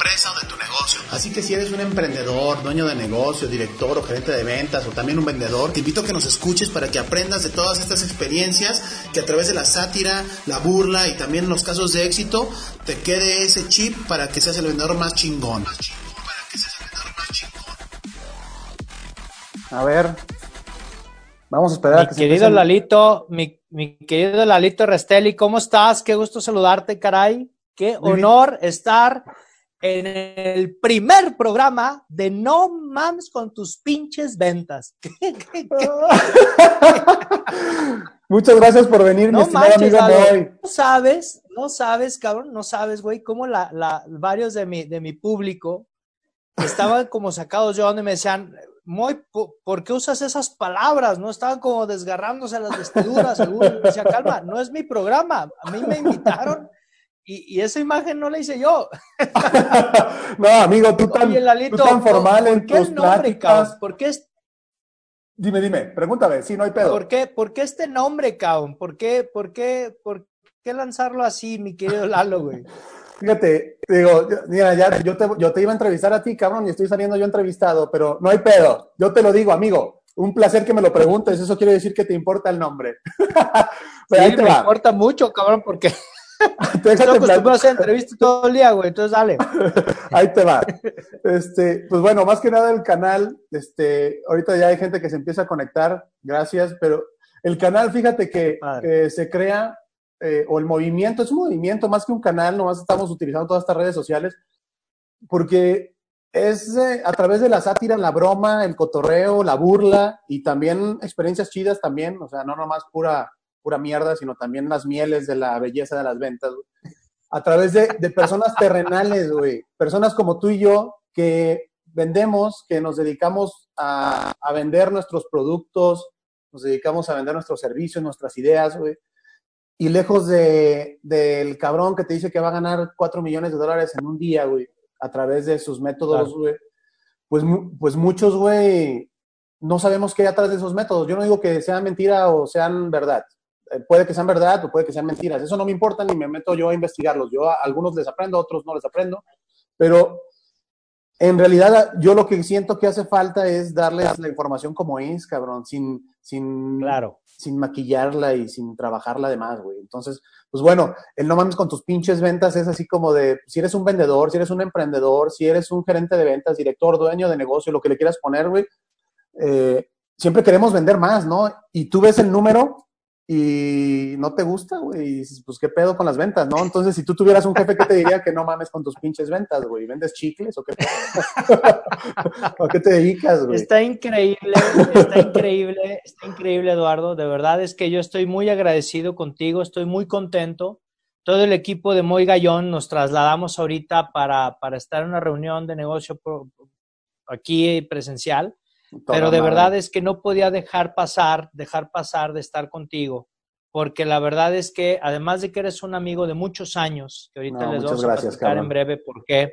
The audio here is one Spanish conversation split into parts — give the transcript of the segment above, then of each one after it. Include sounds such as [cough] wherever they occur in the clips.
empresa o de tu negocio. Así que si eres un emprendedor, dueño de negocio, director o gerente de ventas o también un vendedor, te invito a que nos escuches para que aprendas de todas estas experiencias que a través de la sátira, la burla y también los casos de éxito te quede ese chip para que seas el vendedor más chingón. A ver, vamos a esperar mi a que querido. Lalito, mi, mi querido Lalito Restelli, ¿cómo estás? Qué gusto saludarte, caray. Qué Muy bien. honor estar en el primer programa de No Mames con tus pinches ventas. [laughs] [laughs] Muchas gracias por venir, mi No estimado manches, amigo. Moy. No sabes, no sabes, cabrón, no sabes, güey, cómo la, la, varios de mi, de mi público estaban como sacados yo donde me decían, Moy, po- ¿por qué usas esas palabras? No estaban como desgarrándose las vestiduras, seguro. Y decía, calma, no es mi programa. A mí me invitaron y, y esa imagen no la hice yo. [laughs] no, amigo, tú tan, Oye, Lalito, tú tan formal ¿por en qué tus el nombre, pláticas. ¿Por qué, es- Dime, dime, pregúntame, sí, no hay pedo. por qué, por qué este nombre, cabrón? ¿Por qué, por qué, por qué lanzarlo así, mi querido Lalo, güey? [laughs] Fíjate, digo, mira, ya, yo te, yo te iba a entrevistar a ti, cabrón, y estoy saliendo yo entrevistado, pero no hay pedo. Yo te lo digo, amigo, un placer que me lo preguntes, eso quiere decir que te importa el nombre. [laughs] Pero ahí te me va. importa mucho, cabrón, porque [laughs] Déjate acostumbrado a hacer entrevistas todo el día, güey. Entonces, dale. [laughs] Ahí te va. Este, pues bueno, más que nada el canal, este, ahorita ya hay gente que se empieza a conectar, gracias, pero el canal, fíjate que eh, se crea, eh, o el movimiento, es un movimiento más que un canal, nomás estamos utilizando todas estas redes sociales, porque es eh, a través de la sátira, la broma, el cotorreo, la burla y también experiencias chidas también, o sea, no nomás pura, pura mierda, sino también las mieles de la belleza de las ventas, güey. a través de, de personas terrenales, güey, personas como tú y yo que vendemos, que nos dedicamos a, a vender nuestros productos, nos dedicamos a vender nuestros servicios, nuestras ideas, güey. Y lejos de, del cabrón que te dice que va a ganar 4 millones de dólares en un día, güey, a través de sus métodos, Claro. güey, pues, pues muchos, güey, no sabemos qué hay atrás de esos métodos. Yo no digo que sean mentira o sean verdad. Eh, puede que sean verdad o puede que sean mentiras. Eso no me importa ni me meto yo a investigarlos. Yo a algunos les aprendo, a otros no les aprendo. Pero en realidad yo lo que siento que hace falta es darles la información como es, cabrón, sin, sin, Claro. sin maquillarla y sin trabajarla de más, güey. Entonces, pues bueno, el no mames con tus pinches ventas es así como de, si eres un vendedor, si eres un emprendedor, si eres un gerente de ventas, director, dueño de negocio, lo que le quieras poner, güey, eh, siempre queremos vender más, ¿no? Y tú ves el número y no te gusta, güey, y pues qué pedo con las ventas, ¿no? Entonces, si tú tuvieras un jefe que te diría que no mames con tus pinches ventas, güey, ¿vendes chicles o qué pedo? [laughs] ¿O a qué te dedicas, güey? Está increíble, está increíble, está increíble, Eduardo. De verdad es que yo estoy muy agradecido contigo, estoy muy contento. Todo el equipo de Moy Gallón nos trasladamos ahorita para, para estar en una reunión de negocio pro- aquí presencial. Pero de madre. verdad es que no podía dejar pasar, dejar pasar de estar contigo, porque la verdad es que además de que eres un amigo de muchos años, que ahorita No, les vamos a gracias, cabrón. en breve por qué,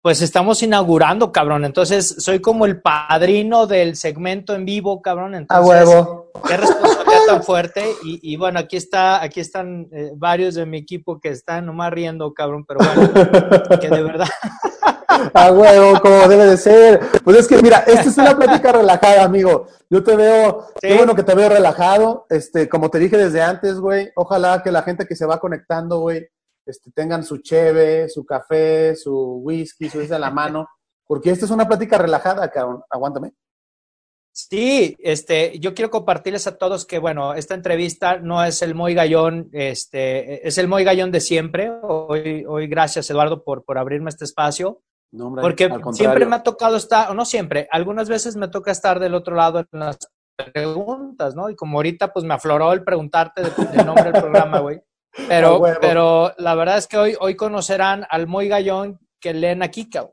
pues estamos inaugurando, cabrón, entonces soy como el padrino del segmento en vivo, cabrón, A entonces huevo. qué responsabilidad tan fuerte y, y bueno, aquí está, aquí están eh, varios de mi equipo que están nomás riendo, cabrón, pero bueno, que de verdad [laughs] A huevo, como debe de ser. Pues es que, mira, esta es una plática relajada, amigo. Yo te veo, qué bueno que te veo relajado. Este, como te dije desde antes, güey, ojalá que la gente que se va conectando, güey, este, tengan su cheve, su café, su whisky, su a la mano, porque esta es una plática relajada, cabrón. Aguántame. Sí, este, yo quiero compartirles a todos que, bueno, esta entrevista no es el Moy Gallón, este, es el Moy Gallón de siempre. Hoy, hoy gracias, Eduardo, por, por abrirme este espacio, No, hombre, porque siempre me ha tocado estar, o no siempre, algunas veces me toca estar del otro lado en las preguntas, ¿no? Y como ahorita, pues me afloró el preguntarte de- del nombre del programa, güey. [laughs] Pero, pero la verdad es que hoy, hoy conocerán al Moy Gallón que leen aquí, cabrón.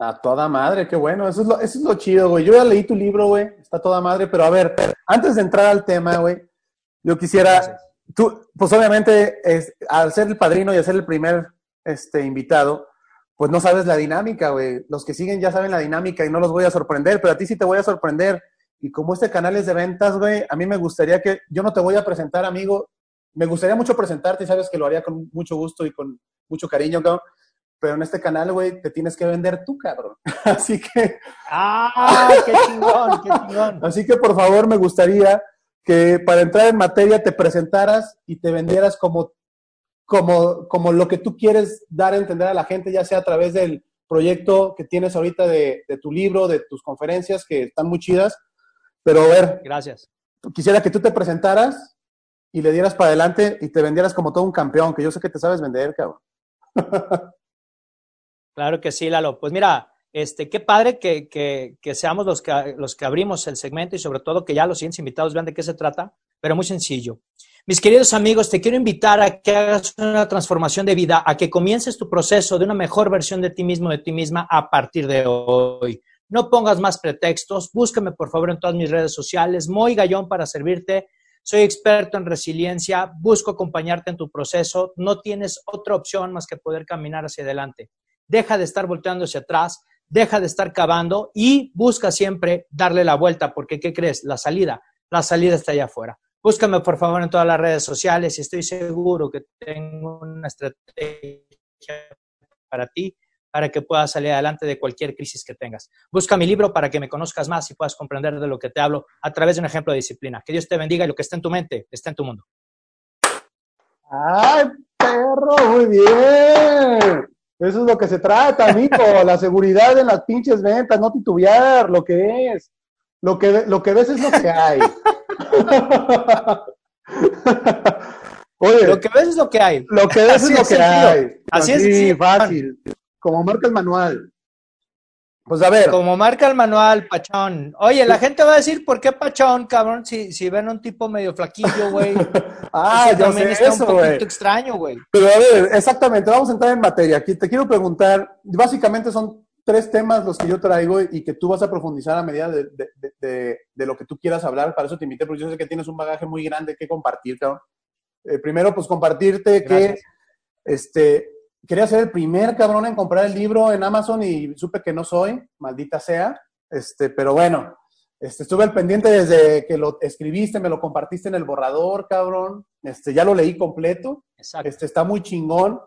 A toda madre, qué bueno. Eso es lo, eso es lo chido, güey. Yo ya leí tu libro, güey. Está toda madre. Pero a ver, antes de entrar al tema, güey, yo quisiera. Gracias. Tú, pues obviamente, es, al ser el padrino y al ser el primer este, invitado, pues no sabes la dinámica, güey. Los que siguen ya saben la dinámica y no los voy a sorprender, pero a ti sí te voy a sorprender. Y como este canal es de ventas, güey, a mí me gustaría que, yo no te voy a presentar, amigo, me gustaría mucho presentarte y sabes que lo haría con mucho gusto y con mucho cariño, cabrón. Pero en este canal, güey, te tienes que vender tú, cabrón. [laughs] Así que. ¡Ah! ¡Qué chingón! ¡Qué chingón! [laughs] Así que por favor, me gustaría que para entrar en materia te presentaras y te vendieras como, como, como lo que tú quieres dar a entender a la gente, ya sea a través del proyecto que tienes ahorita de, de tu libro, de tus conferencias, que están muy chidas. Pero a ver, Gracias. quisiera que tú te presentaras y le dieras para adelante y te vendieras como todo un campeón, que yo sé que te sabes vender, cabrón. [laughs] Claro que sí, Lalo. Pues mira, este, qué padre que, que, que seamos los que, los que abrimos el segmento y sobre todo que ya los siguientes invitados vean de qué se trata, pero muy sencillo. Mis queridos amigos, te quiero invitar a que hagas una transformación de vida, a que comiences tu proceso de una mejor versión de ti mismo, de ti misma a partir de hoy. No pongas más pretextos, búscame por favor en todas mis redes sociales, Moy Gallón para servirte. Soy experto en resiliencia, busco acompañarte en tu proceso, no tienes otra opción más que poder caminar hacia adelante. Deja de estar volteando hacia atrás, deja de estar cavando y busca siempre darle la vuelta, porque ¿qué crees? La salida, la salida está allá afuera. Búscame por favor en todas las redes sociales y estoy seguro que tengo una estrategia para ti, para que puedas salir adelante de cualquier crisis que tengas. Busca mi libro para que me conozcas más y puedas comprender de lo que te hablo a través de un ejemplo de disciplina. Que Dios te bendiga y lo que está en tu mente está en tu mundo. ¡Ay, perro! Muy bien. Eso es lo que se trata, amigo. [laughs] La seguridad en las pinches ventas, no titubear, lo que es. Lo que, lo que ves es lo que hay. [laughs] Oye, Lo que ves es lo que hay. lo que ves Así es lo es que sencillo. hay. Así es Sí, sencillo. fácil. Como marca el manual. Pues a ver, Como marca el manual, Pachón. Oye, la gente va a decir, ¿por qué Pachón, cabrón? Si, si ven un tipo medio flaquillo, güey. [laughs] ah, Eso yo también sé está un eso, poquito güey. extraño, güey. Pero a ver, exactamente, vamos a entrar en materia. Aquí te quiero preguntar, básicamente son tres temas los que yo traigo y que tú vas a profundizar a medida de, de- de- de- de lo que tú quieras hablar. Para eso te invité, porque yo sé que tienes un bagaje muy grande que compartir, cabrón. Eh, primero, pues compartirte que este, quería ser el primer cabrón en comprar el libro en Amazon y supe que no soy, maldita sea. Este, pero bueno, este, estuve al pendiente desde que lo escribiste, me lo compartiste en el borrador, cabrón. Este, ya lo leí completo. Exacto. Este, está muy chingón.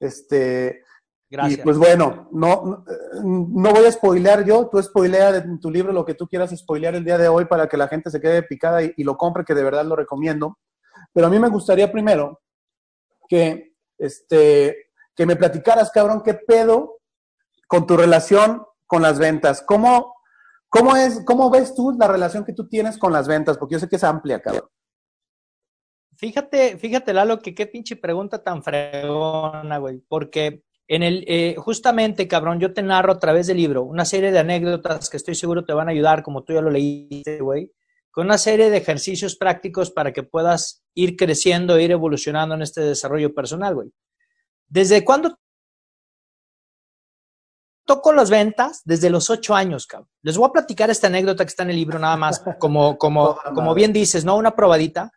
Este, Gracias. y pues bueno, no, no, voy a spoilear yo, tú spoilea de tu libro lo que tú quieras spoilear el día de hoy para que la gente se quede picada y, y lo compre, que de verdad lo recomiendo. Pero a mí me gustaría primero que, este, que me platicaras, cabrón, qué pedo con tu relación con las ventas. ¿Cómo, cómo, es, ¿Cómo ves tú la relación que tú tienes con las ventas? Porque yo sé que es amplia, cabrón. Fíjate, fíjate, Lalo, que qué pinche pregunta tan fregona, güey. Porque en el, eh, justamente, cabrón, yo te narro a través del libro una serie de anécdotas que estoy seguro te van a ayudar, como tú ya lo leíste, güey, con una serie de ejercicios prácticos para que puedas ir creciendo, ir evolucionando en este desarrollo personal, güey. ¿Desde cuándo toco las ventas? Desde los ocho años, cabrón. Les voy a platicar esta anécdota que está en el libro, nada más, como, como, [laughs] como bien dices, ¿no? Una probadita.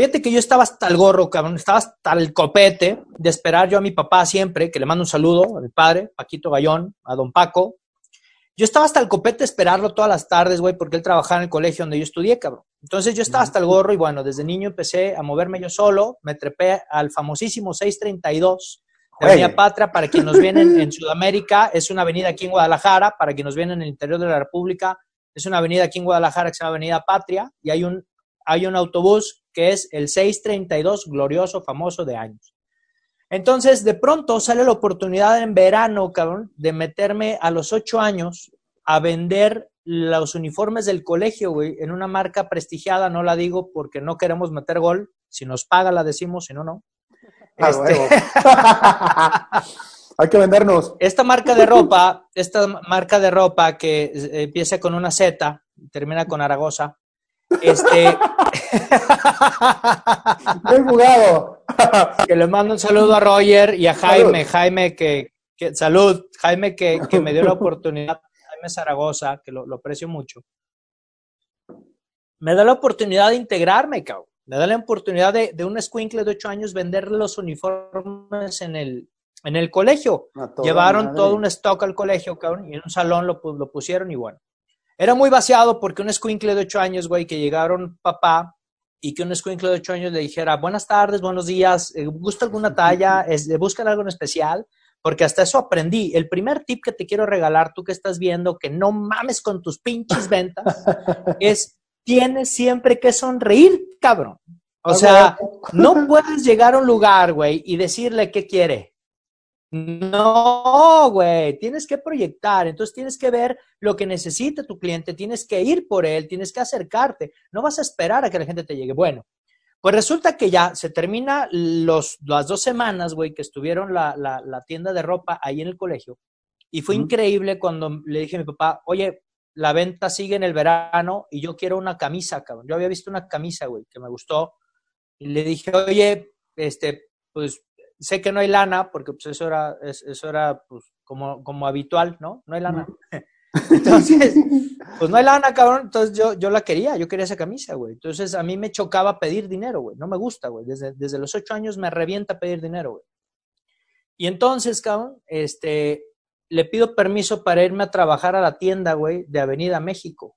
Fíjate que yo estaba hasta el gorro, cabrón, estaba hasta el copete de esperar yo a mi papá siempre, que le mando un saludo a mi padre, Paquito Gallón, a don Paco. Yo estaba hasta el copete de esperarlo todas las tardes, güey, porque él trabajaba en el colegio donde yo estudié, cabrón. Entonces yo estaba hasta el gorro y bueno, desde niño empecé a moverme yo solo, me trepé al famosísimo 632 de. Avenida Patria, para quienes nos vienen en [laughs] Sudamérica, es una avenida aquí en Guadalajara, para quienes nos vienen en el interior de la República, es una avenida aquí en Guadalajara que se llama Avenida Patria, y hay un, hay un autobús que es el 632, glorioso, famoso de años. Entonces, de pronto sale la oportunidad en verano, cabrón, de meterme a los ocho años a vender los uniformes del colegio, güey, en una marca prestigiada, no la digo porque no queremos meter gol, si nos paga la decimos, si no, no. Ah, Este. [laughs] Hay que vendernos. esta marca de ropa, esta marca de ropa que eh, empieza con una Z, termina con Aragosa, este, Bien jugado. que le mando un saludo a Roger y a Jaime, Jaime que, que- salud, Jaime que, que me dio la oportunidad, Jaime Zaragoza, que lo, lo aprecio mucho. Me da la oportunidad de integrarme, cabrón. Me da la oportunidad de, de un escuincle de ocho años vender los uniformes en el, en el colegio. Llevaron madre. todo un stock al colegio, cabrón, y en un salón lo, lo pusieron y bueno. Era muy vaciado porque un escuincle de ocho años, güey, que llegaron papá y que un escuincle de ocho años le dijera, buenas tardes, buenos días, eh, ¿gusta alguna [laughs] talla? Es, eh, ¿Buscan algo en especial? Porque hasta eso aprendí. El primer tip que te quiero regalar, tú que estás viendo, que no mames con tus pinches ventas, [laughs] es tienes siempre que sonreír, cabrón. O sea, no puedes llegar a un lugar, güey, y decirle qué quiere. No, güey, tienes que proyectar, entonces tienes que ver lo que necesita tu cliente, tienes que ir por él, tienes que acercarte, no vas a esperar a que la gente te llegue. Bueno, pues resulta que ya se termina los, las dos semanas, güey, que estuvieron la, la, la tienda de ropa ahí en el colegio, y fue Ujú. increíble cuando le dije a mi papá, oye, la venta sigue en el verano y yo quiero una camisa, cabrón. Yo había visto una camisa, güey, que me gustó, y le dije, oye, este, pues sé que no hay lana, porque pues eso era, es- eso era pues como, como habitual, ¿no? No hay lana. [laughs] Entonces, pues no hay lana, cabrón. Entonces yo, yo la quería, yo quería esa camisa, güey. Entonces a mí me chocaba pedir dinero, güey. No me gusta, güey. Desde, desde los ocho años me revienta pedir dinero, güey. Y entonces, cabrón, este, le pido permiso para irme a trabajar a la tienda, güey, de Avenida México,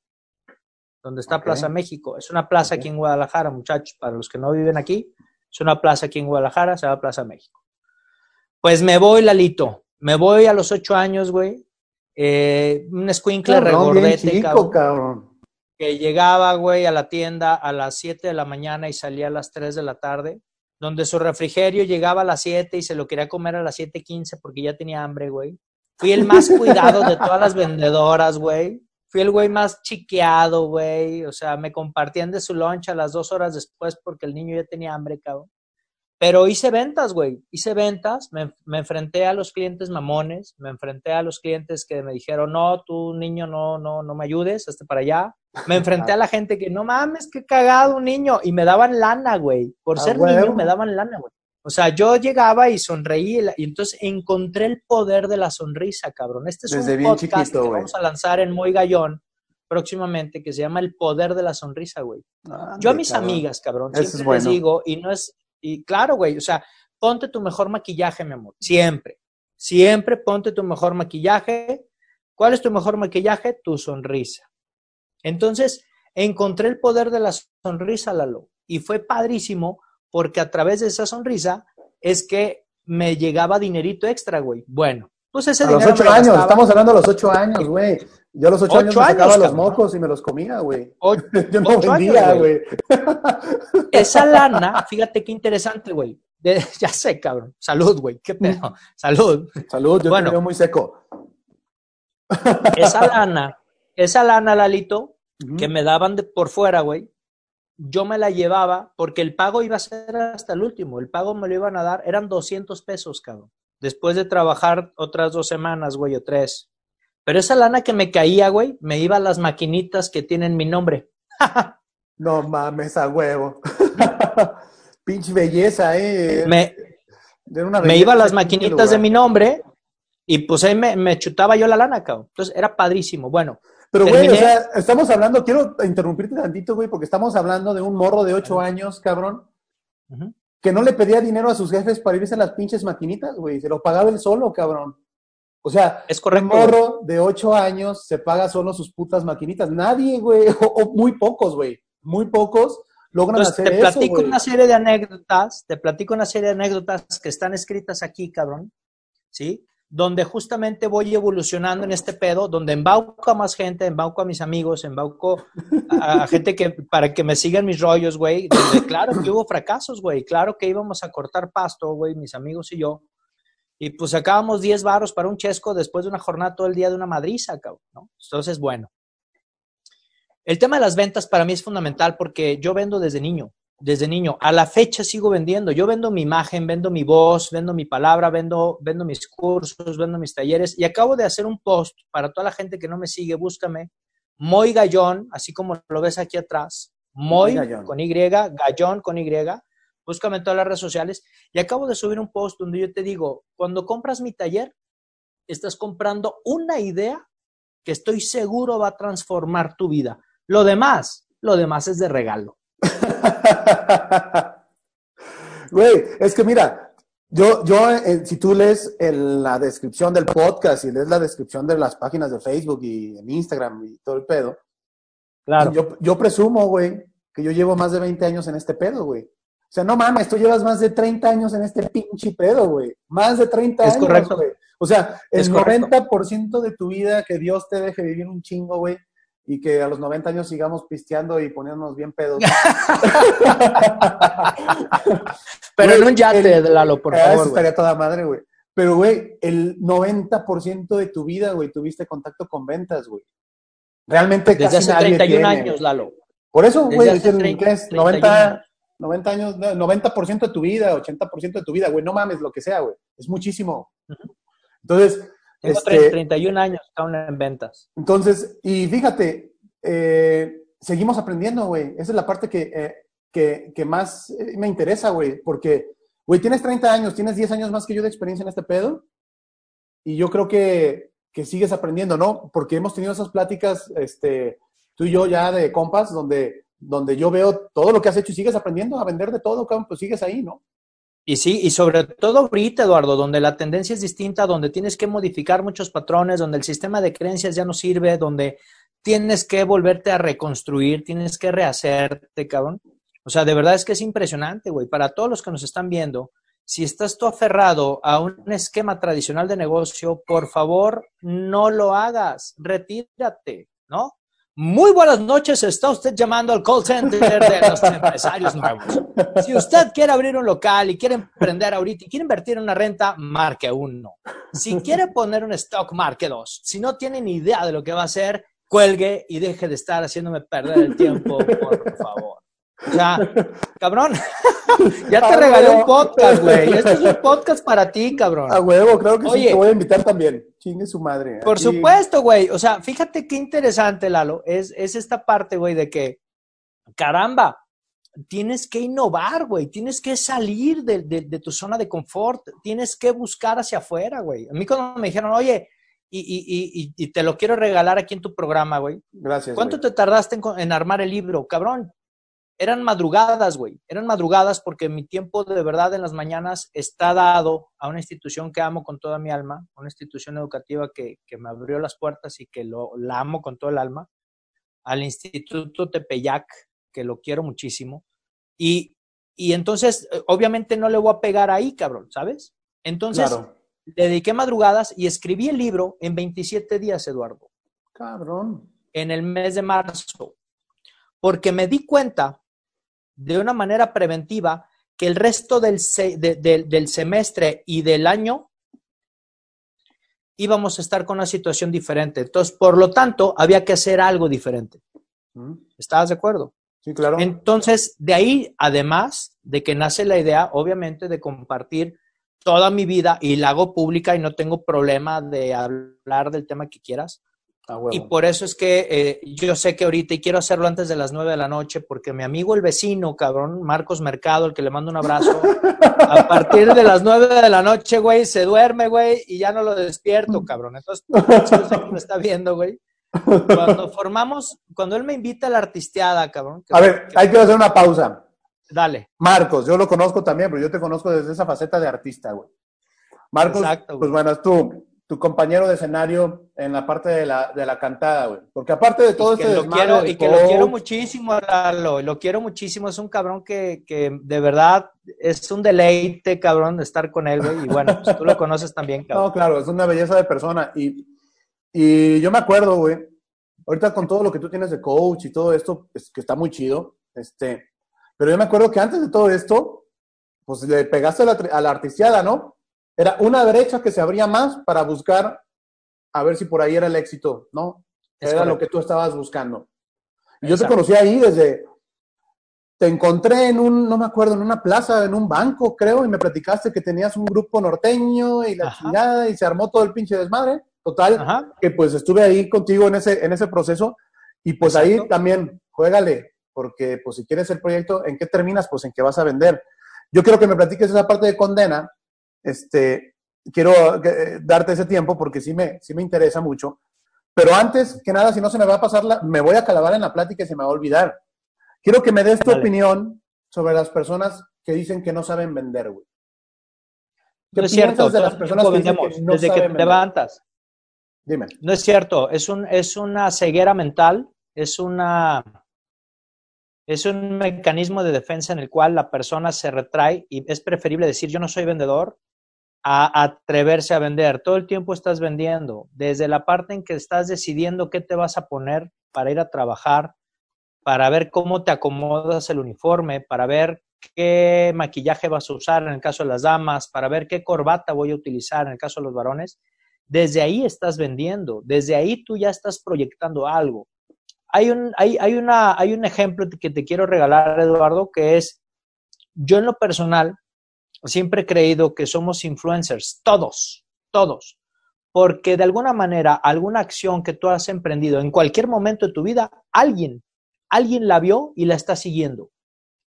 donde está. Plaza México. Es una plaza aquí en Guadalajara, muchachos, para los que no viven aquí. Es una plaza aquí en Guadalajara, se llama Plaza México. Pues me voy, Lalito. Me voy a los ocho años, güey. Eh, un escuincle regordete, chico, cabrón, cabrón. que llegaba, güey, a la tienda a las 7 de la mañana y salía a las 3 de la tarde, donde su refrigerio llegaba a las 7 y se lo quería comer a las 7.15 porque ya tenía hambre, güey. Fui el más cuidado de todas las [laughs] vendedoras, güey. Fui el güey más chiqueado, güey. O sea, me compartían de su lunch a las dos horas después porque el niño ya tenía hambre, cabrón. Pero hice ventas, güey. Hice ventas, me, me enfrenté a los clientes mamones, me enfrenté a los clientes que me dijeron, no, tú niño, no, no, no me ayudes, hazte para allá. Me enfrenté a la gente que, no mames, qué cagado un niño. Y me daban lana, güey. Por ser niño me daban lana, güey. O sea, yo llegaba y sonreí y, entonces encontré el poder de la sonrisa, cabrón. Este es Desde un bien podcast chiquito, que vamos a lanzar en Muy Gallón próximamente que se llama El Poder de la Sonrisa, güey. Yo a mis cabrón. amigas, cabrón, Eso siempre es bueno. les digo, y no es, y claro, güey, o sea, ponte tu mejor maquillaje, mi amor, siempre, siempre ponte tu mejor maquillaje. ¿Cuál es tu mejor maquillaje? Tu sonrisa. Entonces, encontré el poder de la sonrisa, Lalo, y fue padrísimo porque a través de esa sonrisa es que me llegaba dinerito extra, güey. Bueno, pues ese A los dinero ocho me lo años, gastaba. estamos hablando de los ocho años, güey. Yo a los ocho, Ocho años me sacaba años, los mocos y me los comía, güey. [laughs] Yo no Ocho vendía, güey. [laughs] esa lana, fíjate qué interesante, güey. [laughs] Ya sé, cabrón. Salud, güey. Qué pedo. Salud. Salud, yo Bueno. te veo muy seco. Esa lana, esa lana, Lalito, que me daban de por fuera, güey, yo me la llevaba porque el pago iba a ser hasta el último. El pago me lo iban a dar, eran 200 pesos, cabrón. Después de trabajar otras dos semanas, güey, o tres. Pero esa lana que me caía, güey, me iba a las maquinitas que tienen mi nombre. [laughs] No mames, a huevo. [laughs] Pinche belleza, eh. Me, una me iba a las maquinitas de mi nombre y pues ahí me, me chutaba yo la lana, cabrón. Entonces era padrísimo. Bueno, Pero, güey, o sea, estamos hablando, quiero interrumpirte tantito, güey, porque estamos hablando de un morro de ocho años, cabrón, que no le pedía dinero a sus jefes para irse a las pinches maquinitas, güey. Se lo pagaba él solo, cabrón. O sea, es un correcto. güey. morro de ocho años se paga solo sus putas maquinitas. Nadie, güey, [laughs] o, o muy pocos, güey. Muy pocos logran Entonces, hacer te eso, platico güey. una serie de anécdotas, te platico una serie de anécdotas que están escritas aquí, cabrón, ¿sí? Donde justamente voy evolucionando en este pedo, donde embauco a más gente, embauco a mis amigos, embauco a, gente que, para que me sigan mis rollos, güey, claro que hubo fracasos, güey, claro que íbamos a cortar pasto, güey, mis amigos y yo, y pues sacábamos 10 varos para un chesco después de una jornada todo el día de una madriza, cabrón, ¿no? Entonces, bueno. El tema de las ventas para mí es fundamental porque yo vendo desde niño, desde niño. A la fecha sigo vendiendo. Yo vendo mi imagen, vendo mi voz, vendo mi palabra, vendo, vendo mis cursos, vendo mis talleres. Y acabo de hacer un post para toda la gente que no me sigue, búscame. Moy Gallón, así como lo ves aquí atrás. Moy con Y, Gallón con Y. Búscame en todas las redes sociales. Y acabo de subir un post donde yo te digo, cuando compras mi taller, estás comprando una idea que estoy seguro va a transformar tu vida. Lo demás, lo demás es de regalo. [laughs] Güey, es que mira, Yo, yo eh, si tú lees en la descripción del podcast y lees la descripción de las páginas de Facebook y en Instagram y todo el pedo, Claro. yo, yo presumo, güey, que yo llevo más de 20 años en este pedo, güey. O sea, no mames, tú llevas más de 30 años en este pinche pedo, güey. Más de 30 Es años, güey. O sea, el Es correcto. 90% de tu vida que Dios te deje vivir un chingo, güey. Y que a los 90 años sigamos pisteando y poniéndonos bien pedos. [laughs] [laughs] Pero en un yate, el- Lalo, por Ah, eso favor. güey. estaría toda madre, güey. Pero, güey, el 90% de tu vida, güey, tuviste contacto con ventas, güey. Realmente Desde casi hace nadie 31 tiene. años, Lalo. Por eso, güey, hace dicen 30, que es 31 90, 90 años, no, 90% de tu vida, 80% de tu vida, güey, no mames, lo que sea, güey. Es muchísimo. Entonces, Tengo este, 31 años aún en ventas. entonces, y fíjate, eh, seguimos aprendiendo, güey. Esa es la parte que, eh, que, que más eh, me interesa, güey, porque, güey, tienes 30 años, tienes 10 años más que yo de experiencia en este pedo, y yo creo que, que sigues aprendiendo, ¿no? Porque hemos tenido esas pláticas, este, tú y yo ya de compas, donde, donde yo veo todo lo que has hecho y sigues aprendiendo a vender de todo, cabrón, pues sigues ahí, ¿no? Y sí, y sobre todo ahorita, Eduardo, donde la tendencia es distinta, donde tienes que modificar muchos patrones, donde el sistema de creencias ya no sirve, donde tienes que volverte a reconstruir, tienes que rehacerte, cabrón. O sea, de verdad es que es impresionante, güey. Para todos los que nos están viendo, si estás tú aferrado a un esquema tradicional de negocio, por favor, no lo hagas, retírate, ¿no? Muy buenas noches, está usted llamando al call center de los empresarios nuevos. Si usted quiere abrir un local y quiere emprender ahorita y quiere invertir en una renta, marque uno. Si quiere poner un stock, marque dos. Si no tiene ni idea de lo que va a hacer, cuelgue y deje de estar haciéndome perder el tiempo, por favor. O sea, [laughs] cabrón, [laughs] ya te Ah, regalé un podcast, güey. Este es un podcast para ti, cabrón. A huevo, creo que sí, te voy a invitar también. Chingue su madre. Por Aquí- supuesto, güey. O sea, fíjate qué interesante, Lalo. Es, es esta parte, güey, de que, caramba, tienes que innovar, güey. Tienes que salir de, de- de tu zona de confort. Tienes que buscar hacia afuera, güey. A mí cuando me dijeron, oye, y, y- y- te lo quiero regalar aquí en tu programa, güey. Gracias. ¿Cuánto te tardaste en, en armar el libro? Cabrón, eran madrugadas, güey. Eran madrugadas porque mi tiempo de verdad en las mañanas está dado a una institución que amo con toda mi alma, una institución educativa que, que me abrió las puertas y que lo, la amo con todo el alma, al Instituto Tepeyac, que lo quiero muchísimo. Y, y entonces, eh, obviamente no le voy a pegar ahí, cabrón, ¿sabes? Entonces, Claro. le dediqué madrugadas y escribí el libro en 27 días, Eduardo Cabrón. en el mes de marzo, porque me di cuenta de una manera preventiva que el resto del, se- de- del- del semestre y del año íbamos a estar con una situación diferente. Entonces, por lo tanto, había que hacer algo diferente. ¿Estabas de acuerdo? Sí, claro. Entonces, de ahí, además de que nace la idea, obviamente, de compartir toda mi vida y la hago pública y no tengo problema de hablar del tema que quieras. Y por eso es que eh, yo sé que ahorita, y quiero hacerlo antes de las 9 de la noche, porque mi amigo el vecino, cabrón, Marcos Mercado, el que le mando un abrazo, a partir de las 9 de la noche, güey, se duerme, güey, y ya no lo despierto, cabrón. Entonces, lo está viendo, güey. Cuando formamos, cuando él me invita a la artisteada, cabrón. que- A ver, que- hay que hacer una pausa. Dale. Marcos, yo lo conozco también, pero yo te conozco desde esa faceta de artista, güey. Marcos, Exacto, güey. pues bueno, es tu, compañero de escenario en la parte de la, de la cantada, güey. Porque aparte de todo y este lo quiero, y que lo quiero muchísimo, Lalo, lo quiero muchísimo. Es un cabrón que, que de verdad es un deleite, cabrón, de estar con él, güey. Y bueno, pues tú lo conoces también, [laughs] cabrón. No, claro, es una belleza de persona. Y, y yo me acuerdo, güey, ahorita con todo lo que tú tienes de coach y todo esto, es que está muy chido, este, pero yo me acuerdo que antes de todo esto, pues le pegaste a la, a la artisteada, ¿no? Era una brecha que se abría más para buscar a ver si por ahí era el éxito, ¿no? Es era lo que tú estabas buscando. Y yo te conocí ahí desde, te encontré en un, no me acuerdo, en una plaza, en un banco, creo, y me platicaste que tenías un grupo norteño y la Ajá. chingada, y se armó todo el pinche desmadre. Total, Ajá. que pues estuve ahí contigo en ese, en ese proceso, y pues ahí también, juégale, porque pues si quieres el proyecto, ¿en qué terminas? Pues en qué vas a vender. Yo quiero que me platiques esa parte de condena, este, quiero eh, darte ese tiempo porque sí me, sí me interesa mucho, pero antes que nada, si no se me va a pasar, la, me voy a calabar en la plática y se me va a olvidar. Quiero que me des tu opinión sobre las personas que dicen que no saben vender, güey. ¿Qué No es cierto, de las personas que dicen vendemos, que no desde que saben te vender? levantas. Dime. No es cierto, es, un, es una ceguera mental, es, una, es un mecanismo de defensa en el cual la persona se retrae y es preferible decir yo no soy vendedor a atreverse a vender. Todo el tiempo estás vendiendo, desde la parte en que estás decidiendo qué te vas a poner para ir a trabajar, para ver cómo te acomodas el uniforme, para ver qué maquillaje vas a usar en el caso de las damas, para ver qué corbata voy a utilizar en el caso de los varones. Desde ahí estás vendiendo, desde ahí tú ya estás proyectando algo. Hay un, hay, hay una, hay un ejemplo que te quiero regalar, Eduardo, que es, yo en lo personal siempre he creído que somos influencers, todos, todos, porque de alguna manera, alguna acción que tú has emprendido en cualquier momento de tu vida, alguien, alguien la vio y la está siguiendo.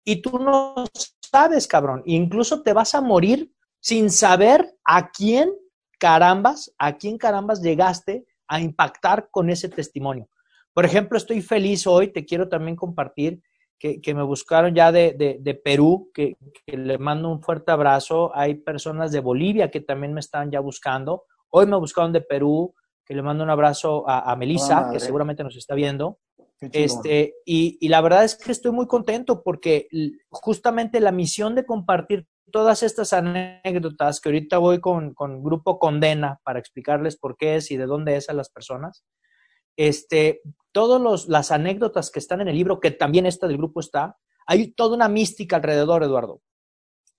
Y tú no sabes, cabrón, incluso te vas a morir sin saber a quién carambas, a quién carambas llegaste a impactar con ese testimonio. Por ejemplo, estoy feliz hoy, te quiero también compartir que, que me buscaron ya de, de, de Perú, que, que, le mando un fuerte abrazo. Hay personas de Bolivia que también me están ya buscando. Hoy me buscaron de Perú, que le mando un abrazo a, a Melissa, Oh, que seguramente nos está viendo. Este, y, y, la verdad es que estoy muy contento porque justamente la misión de compartir todas estas anécdotas, que ahorita voy con, con Grupo Condena para explicarles por qué es y de dónde es a las personas, este, todas las anécdotas que están en el libro, que también esta del grupo está, hay toda una mística alrededor, Eduardo.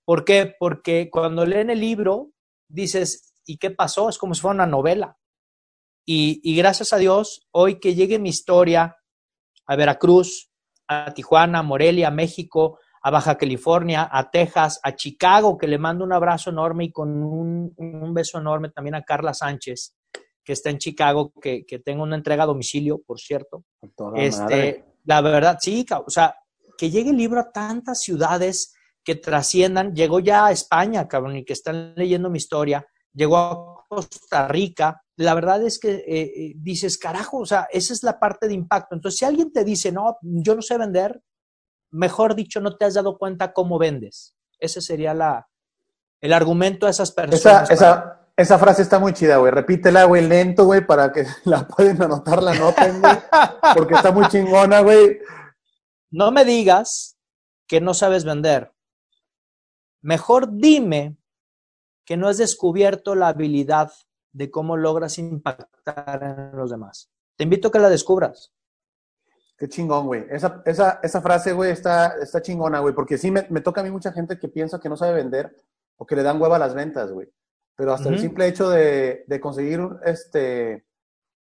¿Por qué? Porque cuando leen el libro, dices, ¿y qué pasó? Es como si fuera una novela. Y, y gracias a Dios, hoy que llegue mi historia a Veracruz, a Tijuana, a Morelia, México, a Baja California, a Texas, a Chicago, que le mando un abrazo enorme y con un, un beso enorme también a Carla Sánchez, que está en Chicago, que, que tengo una entrega a domicilio, por cierto. Este, madre. la verdad, sí, o sea, que llegue el libro a tantas ciudades que trasciendan, llegó ya a España, cabrón, y que están leyendo mi historia, llegó a Costa Rica, la verdad es que eh, dices, carajo, o sea, esa es la parte de impacto. Entonces, si alguien te dice, no, yo no sé vender, mejor dicho, no te has dado cuenta cómo vendes. Ese sería la, el argumento a esas personas. Esa, esa, esa frase está muy chida, güey. Repítela, güey, lento, güey, para que [laughs] la pueden anotar, la noten, güey. Porque está muy chingona, güey. No me digas que no sabes vender. Mejor dime que no has descubierto la habilidad de cómo logras impactar en los demás. Te invito a que la descubras. Qué chingón, güey. Esa, esa, esa frase, güey, está, está chingona, güey, porque sí me, me, toca a mí mucha gente que piensa que no sabe vender o que le dan hueva a las ventas, güey. Pero hasta uh -huh. el simple hecho de, de, conseguir este,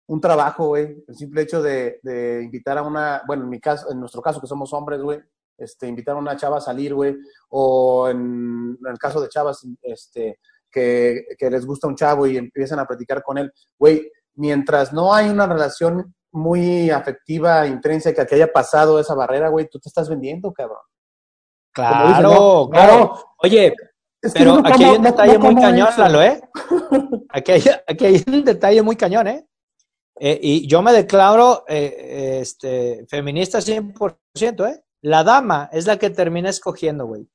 un trabajo, güey, el simple hecho de, de, invitar a una, bueno, en mi caso, en nuestro caso que somos hombres, güey, este, invitar a una chava a salir, güey, o en, en, el caso de chavas, este, que, que les gusta un chavo y empiezan a platicar con él, güey, mientras no hay una relación muy afectiva, intrínseca, que haya pasado esa barrera, güey, tú te estás vendiendo, cabrón. Claro, dicen, no, claro. No, Oye, es pero no aquí hay un detalle muy cañón, Lalo, ¿eh? Aquí hay, aquí hay, un detalle muy cañón, ¿eh? eh y yo me declaro eh, este, feminista 100%, ¿eh? La dama es la que termina escogiendo, güey.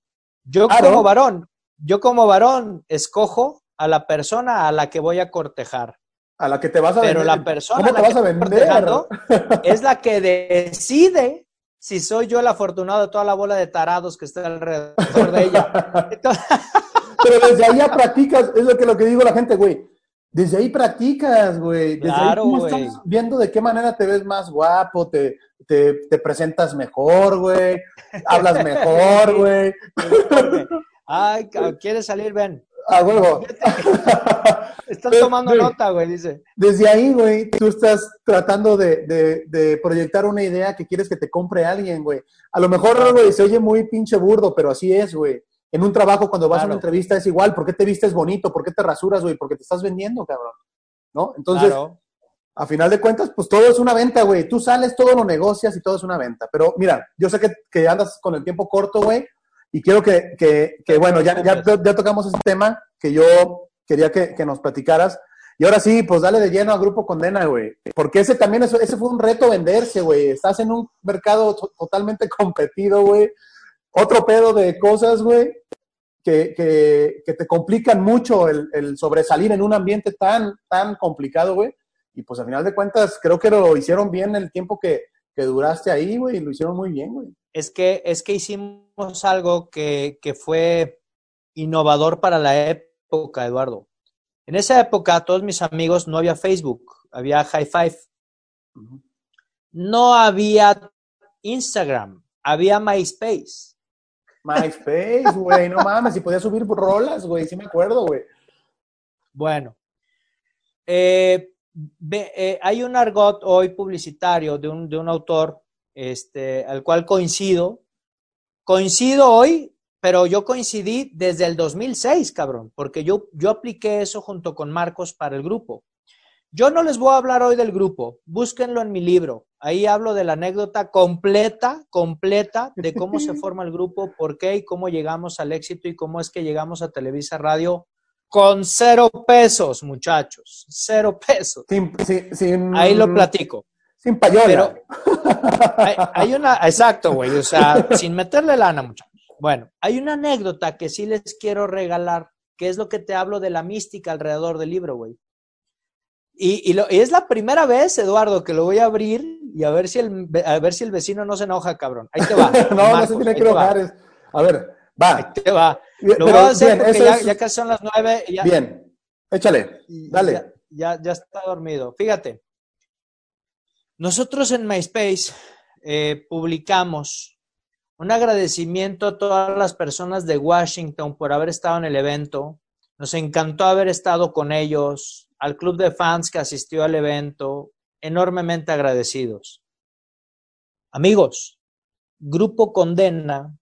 Yo claro. como varón, yo como varón escojo a la persona a la que voy a cortejar. A la que te vas a Pero vender. la persona ¿Cómo te vas a vender? es la que decide si soy yo el afortunado de toda la bola de tarados que está alrededor de ella. Entonces... [laughs] Pero desde ahí ya practicas, es lo que, lo que digo la gente, güey. Desde ahí practicas, güey. Desde claro, ahí estás viendo de qué manera te ves más guapo, te, te, te presentas mejor, güey. Hablas [laughs] mejor, güey. Ay, ¿quieres salir? Ven. A huevo. Están tomando nota, güey, dice. Desde ahí, güey, tú estás tratando de, de, de, proyectar una idea que quieres que te compre alguien, güey. A lo mejor, güey, se oye muy pinche burdo, pero así es, güey. En un trabajo, cuando vas claro. a una entrevista, es igual. ¿Por qué te vistes bonito? ¿Por qué te rasuras, güey? Porque te estás vendiendo, cabrón. ¿No? Entonces, claro. a final de cuentas, pues todo es una venta, güey. Tú sales, todo lo negocias y todo es una venta. Pero mira, yo sé que, que andas con el tiempo corto, güey. Y quiero que, que, que bueno, ya, ya, ya, tocamos ese tema que yo quería que, que, nos platicaras. Y ahora sí, pues dale de lleno a Grupo Condena, güey. Porque ese también, es, ese fue un reto venderse, güey. Estás en un mercado totalmente [laughs] competido, güey. Otro pedo de cosas, güey. que, que, que te complican mucho el, el, sobresalir en un ambiente tan, tan complicado, güey. Y pues al final de cuentas, creo que lo hicieron bien el tiempo que, que duraste ahí, güey, y lo hicieron muy bien, güey. Es que, es que hicimos algo que, que fue innovador para la época, Eduardo. En esa época, todos mis amigos no había Facebook, había High Five. No había Instagram, había MySpace. MySpace, güey, no mames, si podía subir rolas, güey, sí me acuerdo, güey. Bueno, eh, eh, hay un argot hoy publicitario de un, de un autor este, al cual coincido. Coincido hoy, pero yo coincidí desde el 2006, cabrón, porque yo, yo apliqué eso junto con Marcos para el grupo. Yo no les voy a hablar hoy del grupo, búsquenlo en mi libro. Ahí hablo de la anécdota completa, completa de cómo se [laughs] forma el grupo, por qué y cómo llegamos al éxito y cómo es que llegamos a Televisa Radio con cero pesos, muchachos, cero pesos. Ahí lo platico. Sin payola. Pero hay, hay una, exacto, güey, o sea, sin meterle lana, muchachos. Bueno, hay una anécdota que sí les quiero regalar, que es lo que te hablo de la mística alrededor del libro, güey. Y, y, es la primera vez, Eduardo, que lo voy a abrir y a ver si el, a ver si el vecino no se enoja, cabrón. Ahí te va. [laughs] no, no se tiene que enojar. A ver, va. Ahí te va. Lo voy a hacer porque ya, ya, casi son las nueve. Ya, bien, échale, dale. Ya, ya, ya, está dormido. Fíjate, nosotros en MySpace eh, publicamos un agradecimiento a todas las personas de Washington por haber estado en el evento. Nos encantó haber estado con ellos al club de fans que asistió al evento, enormemente agradecidos. Amigos, Grupo Condena,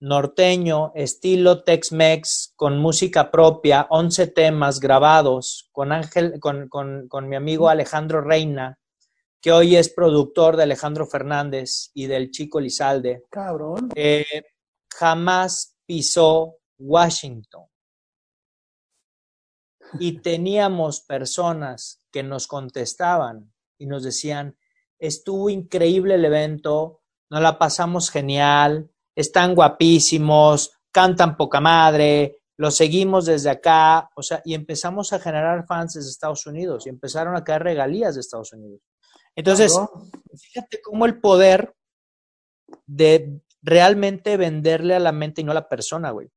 norteño, estilo Tex-Mex, con música propia, 11 temas grabados con, Ángel, con, con, con mi amigo Alejandro Reina, que hoy es productor de Alejandro Fernández y del Chico Lizalde. Cabrón. Eh, jamás pisó Washington y [laughs] teníamos personas que nos contestaban y nos decían, estuvo increíble el evento, nos la pasamos genial, están guapísimos, cantan poca madre, lo seguimos desde acá, o sea, y empezamos a generar fans desde Estados Unidos y empezaron a caer regalías de Estados Unidos. Entonces, fíjate cómo el poder de realmente venderle a la mente y no a la persona, güey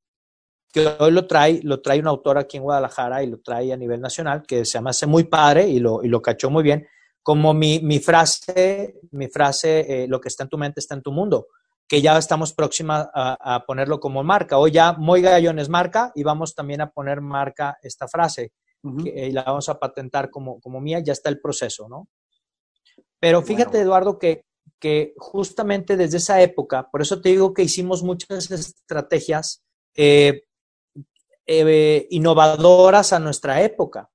que hoy lo trae, lo trae un autor aquí en Guadalajara y lo trae a nivel nacional, que se llama Hace Muy Padre y lo, y lo cachó muy bien, como mi, mi frase, mi frase, eh, lo que está en tu mente está en tu mundo, que ya estamos próxima a, a ponerlo como marca. Hoy ya Muy Gallón es marca y vamos también a poner marca esta frase que, y la vamos a patentar como, como mía, ya está el proceso, ¿no? Pero fíjate, Eduardo, que, que justamente desde esa época, por eso te digo que hicimos muchas estrategias eh, eh, innovadoras a nuestra época.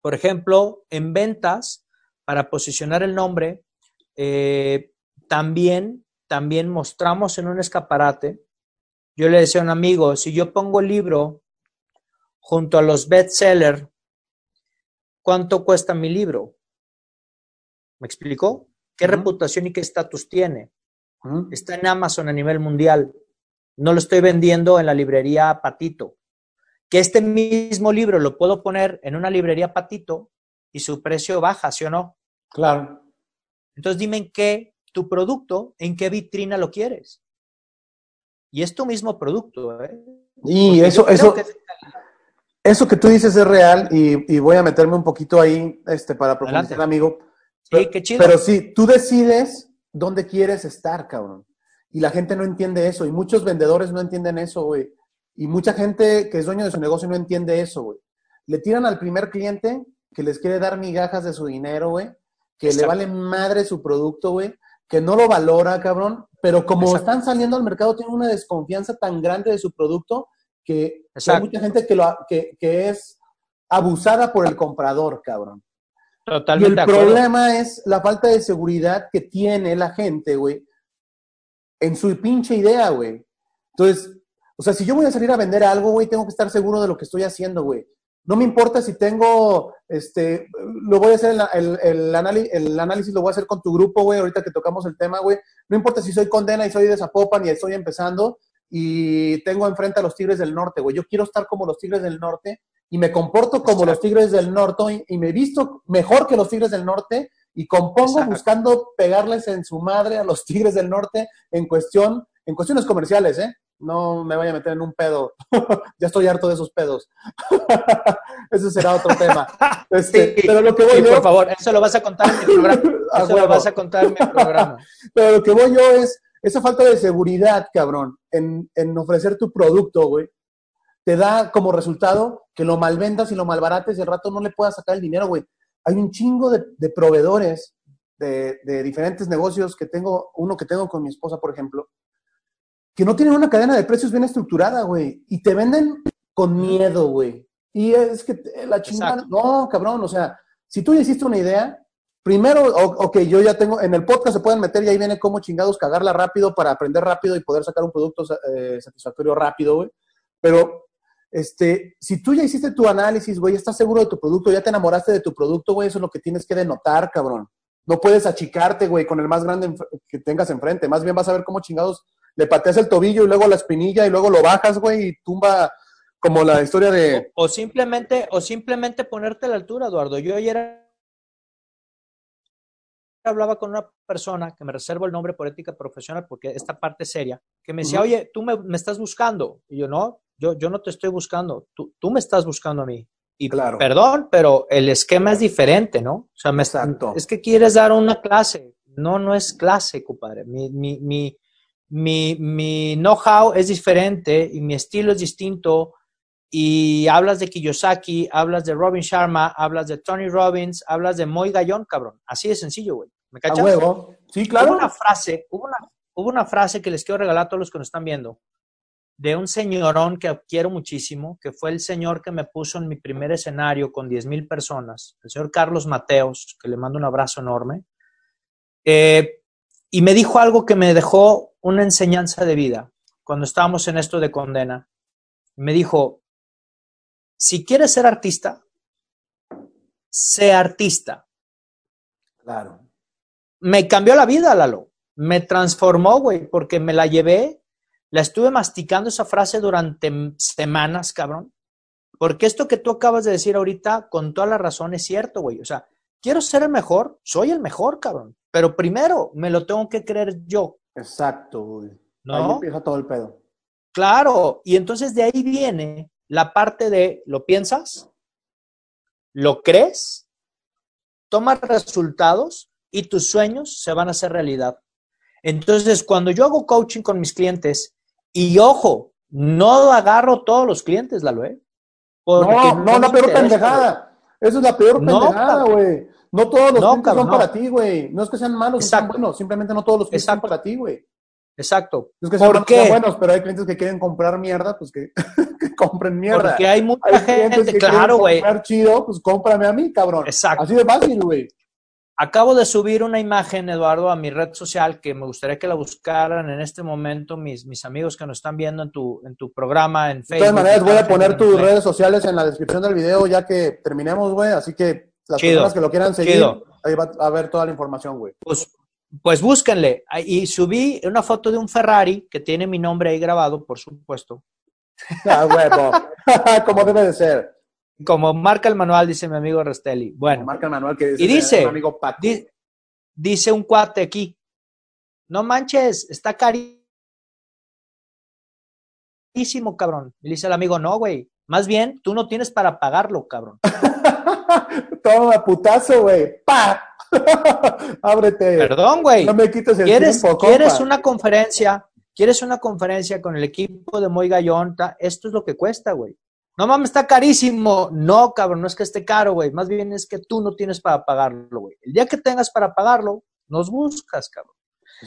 Por ejemplo, en ventas, para posicionar el nombre, eh, también, también mostramos en un escaparate. Yo le decía a un amigo, si yo pongo el libro junto a los bestsellers, ¿cuánto cuesta mi libro? ¿Me explicó? ¿Qué reputación y qué estatus tiene? Está en Amazon a nivel mundial. No lo estoy vendiendo en la librería Patito que este mismo libro lo puedo poner en una librería patito y su precio baja, ¿sí o no? Claro. Entonces dime en qué tu producto, en qué vitrina lo quieres. Y es tu mismo producto. ¿eh? Y eso, eso, que... eso que tú dices es real y, y, voy a meterme un poquito ahí este, para profundizar, amigo. Sí, qué chido. Pero sí, tú decides dónde quieres estar, cabrón. Y la gente no entiende eso. Y muchos vendedores no entienden eso, güey. Y mucha gente que es dueño de su negocio no entiende eso, güey. Le tiran al primer cliente que les quiere dar migajas de su dinero, güey, que le vale madre su producto, güey, que no lo valora, cabrón, pero como están saliendo al mercado tienen una desconfianza tan grande de su producto que hay mucha gente que, lo, que, que es abusada por el comprador, cabrón. Totalmente. Y el problema es la falta de seguridad que tiene la gente, güey, en su pinche idea, güey. Entonces, o sea, si yo voy a salir a vender algo, güey, tengo que estar seguro de lo que estoy haciendo, güey. No me importa si tengo, este, lo voy a hacer, el, el, el, análisis lo voy a hacer con tu grupo, güey, ahorita que tocamos el tema, güey. No importa si soy condena y soy de Zapopan y estoy empezando. y tengo enfrente a los Tigres del Norte, güey. Yo quiero estar como los Tigres del Norte y me comporto como los Tigres del Norte y, me visto mejor que los Tigres del Norte y compongo buscando pegarles en su madre a los [laughs] Tigres del Norte en cuestión, en cuestiones comerciales, ¿eh? No me vaya a meter en un pedo. [laughs] ya estoy harto de esos pedos. [laughs] Ese será otro tema. Este, pero lo que voy por favor, eso lo vas a contar en mi programa. Eso lo vas a contar en mi programa. pero lo que voy yo es esa falta de seguridad, cabrón, en, en ofrecer tu producto, güey, te da como resultado que lo malvendas y lo malbarates y al rato no le puedas sacar el dinero, güey. Hay un chingo de, de proveedores de, de, diferentes negocios que tengo, uno que tengo con mi esposa, por ejemplo, que no tienen una cadena de precios bien estructurada, güey, y te venden con miedo, güey. Y es que la chingada, no, cabrón, o sea, si tú ya hiciste una idea, primero, ok, yo ya tengo, en el podcast se pueden meter y ahí viene cómo chingados cagarla rápido para aprender rápido y poder sacar un producto eh, satisfactorio rápido, güey. Pero, este, si tú ya hiciste tu análisis, güey, estás seguro de tu producto, ya te enamoraste de tu producto, güey, eso es lo que tienes que denotar, cabrón. No puedes achicarte, güey, con el más grande que tengas enfrente. Más bien vas a ver cómo chingados le pateas el tobillo y luego la espinilla y luego lo bajas, güey, y tumba como la historia de... O, simplemente, o simplemente ponerte a la altura, Eduardo. Yo ayer hablaba con una persona, que me reservo el nombre por ética profesional porque esta parte es seria, que me decía, oye, tú me, estás buscando. Y yo, no, yo, yo no te estoy buscando, tú, tú me estás buscando a mí. Y claro. perdón, pero el esquema es diferente, ¿no? O sea, me es que quieres dar una clase. No, no es clase, compadre. Mi, mi, mi, mi, mi know-how es diferente y mi estilo es distinto. Y hablas de Kiyosaki, hablas de Robin Sharma, hablas de Tony Robbins, hablas de Moy Gallón, cabrón. Así de sencillo, güey. ¿Me cachas? huevo. Sí, claro. Hubo una frase, hubo una, hubo una frase que les quiero regalar a todos los que nos están viendo, de un señorón que quiero muchísimo, que fue el señor que me puso en mi primer escenario con 10 mil personas, el señor Carlos Mateos, que le mando un abrazo enorme. Eh, y me dijo algo que me dejó una enseñanza de vida cuando estábamos en esto de condena. Me dijo, si quieres ser artista, sé artista. Claro me cambió la vida, Lalo. Me transformó, güey, porque me la llevé, la estuve masticando esa frase durante semanas, cabrón. Porque esto que tú acabas de decir ahorita, con toda la razón, es cierto, güey. O sea, quiero ser el mejor, soy el mejor, cabrón. Pero primero me lo tengo que creer yo. Exacto, güey. ¿No? Ahí empieza todo el pedo. Claro, y entonces de ahí viene la parte de, ¿lo piensas? ¿Lo crees? ¿Tomas resultados? y tus sueños se van a hacer realidad. Entonces, cuando yo hago coaching con mis clientes, y ojo, no agarro todos los clientes, la ¿eh? No, no, la peor pendejada. Esa es la peor pendejada, güey. No todos los clientes son para ti, güey. No es que sean malos, sean buenos. Simplemente no todos los clientes son para ti, güey. Exacto. No es que sean, ¿Por qué? buenos, pero hay clientes que quieren comprar mierda, pues que, [laughs] compren mierda. Porque hay mucha gente, que claro, güey. comprar chido, pues cómprame a mí, cabrón. Exacto. Así de fácil, güey. Acabo de subir una imagen, Eduardo, a mi red social que me gustaría que la buscaran en este momento mis, mis amigos que nos están viendo en tu, en tu programa en Facebook. De todas maneras, voy a poner tus redes sociales en la descripción del video ya que terminemos, güey. Así que las personas que lo quieran seguir, ahí va a ver toda la información, güey. Pues, pues búsquenle. Y subí una foto de un Ferrari que tiene mi nombre ahí grabado, por supuesto. [laughs] Ah, huevo. [laughs] Como debe de ser. Como marca el manual, dice mi amigo Restelli. Bueno. marca el manual que dice, y dice, amigo dice un cuate aquí, no manches, está carísimo, cabrón. Y dice el amigo, no, güey. Más bien, tú no tienes para pagarlo, cabrón. [laughs] Toma, putazo, güey. ¡Pa! [laughs] Ábrete. Perdón, güey. No me quites el ¿Quieres, tiempo, ¿Quieres una conferencia? ¿Quieres una conferencia con el equipo de Moy Gallonta? Esto es lo que cuesta, güey. No mames, está carísimo. No, cabrón, no es que esté caro, güey. Más bien es que tú no tienes para pagarlo, güey. El día que tengas para pagarlo, nos buscas, cabrón.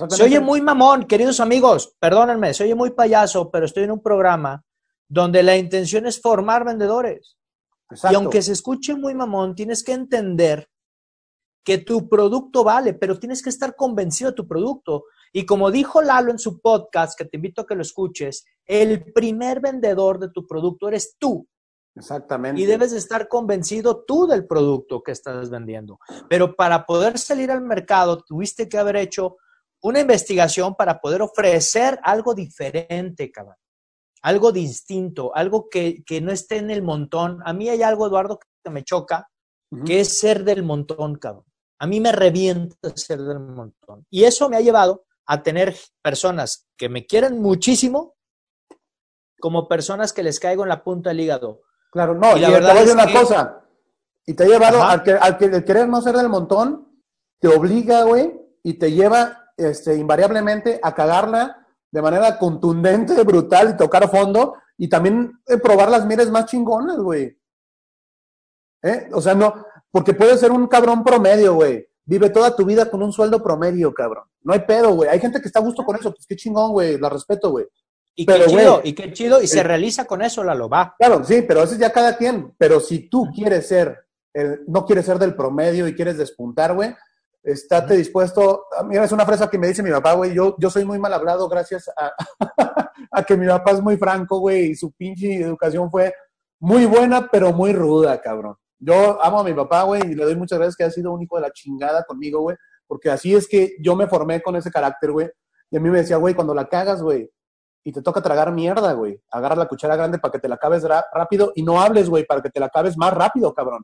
Se oye muy mamón, queridos amigos, perdónenme, se oye muy payaso, pero estoy en un programa donde la intención es formar vendedores. Y aunque se escuche muy mamón, tienes que entender que tu producto vale, pero tienes que estar convencido de tu producto. Y como dijo Lalo en su podcast, que te invito a que lo escuches, el primer vendedor de tu producto eres tú. Exactamente. Y debes estar convencido tú del producto que estás vendiendo. Pero para poder salir al mercado, tuviste que haber hecho una investigación para poder ofrecer algo diferente, cabrón. algo distinto, algo que, que, no esté en el montón. A mí hay algo, Eduardo, que me choca, que es ser del montón, cabrón. A mí me revienta ser del montón. Y eso me ha llevado a tener personas que me quieren muchísimo como personas que les caigo en la punta del hígado. Claro, no, y, la verdad te voy a una cosa. Y te ha llevado al que, al que el querer no ser del montón, te obliga, güey, y te lleva este, invariablemente a cagarla de manera contundente, [laughs] brutal y tocar fondo y también eh, probar las mires más chingonas, güey. ¿Eh? O sea, no, porque puede ser un cabrón promedio, güey. Vive toda tu vida con un sueldo promedio, cabrón. No hay pedo, güey. Hay gente que está a gusto con eso, pues qué chingón, güey. La respeto, güey. Y qué chido, y qué chido, y se realiza con eso, la lo va. Claro, sí, pero eso es ya cada quien. Pero si tú quieres ser, no quieres ser del promedio y quieres despuntar, güey, estate dispuesto. Ah, mira, es una frase que me dice mi papá, güey. Yo, yo soy muy mal hablado gracias a, [laughs] a que mi papá es muy franco, güey, y su pinche educación fue muy buena, pero muy ruda, cabrón. Yo amo a mi papá, güey, y le doy muchas gracias que ha sido un hijo de la chingada conmigo, güey, porque así es que yo me formé con ese carácter, güey. Y a mí me decía, güey, cuando la cagas, güey, y te toca tragar mierda, güey, agarra la cuchara grande para que te la acabes rápido y no hables, güey, para que te la acabes más rápido, cabrón.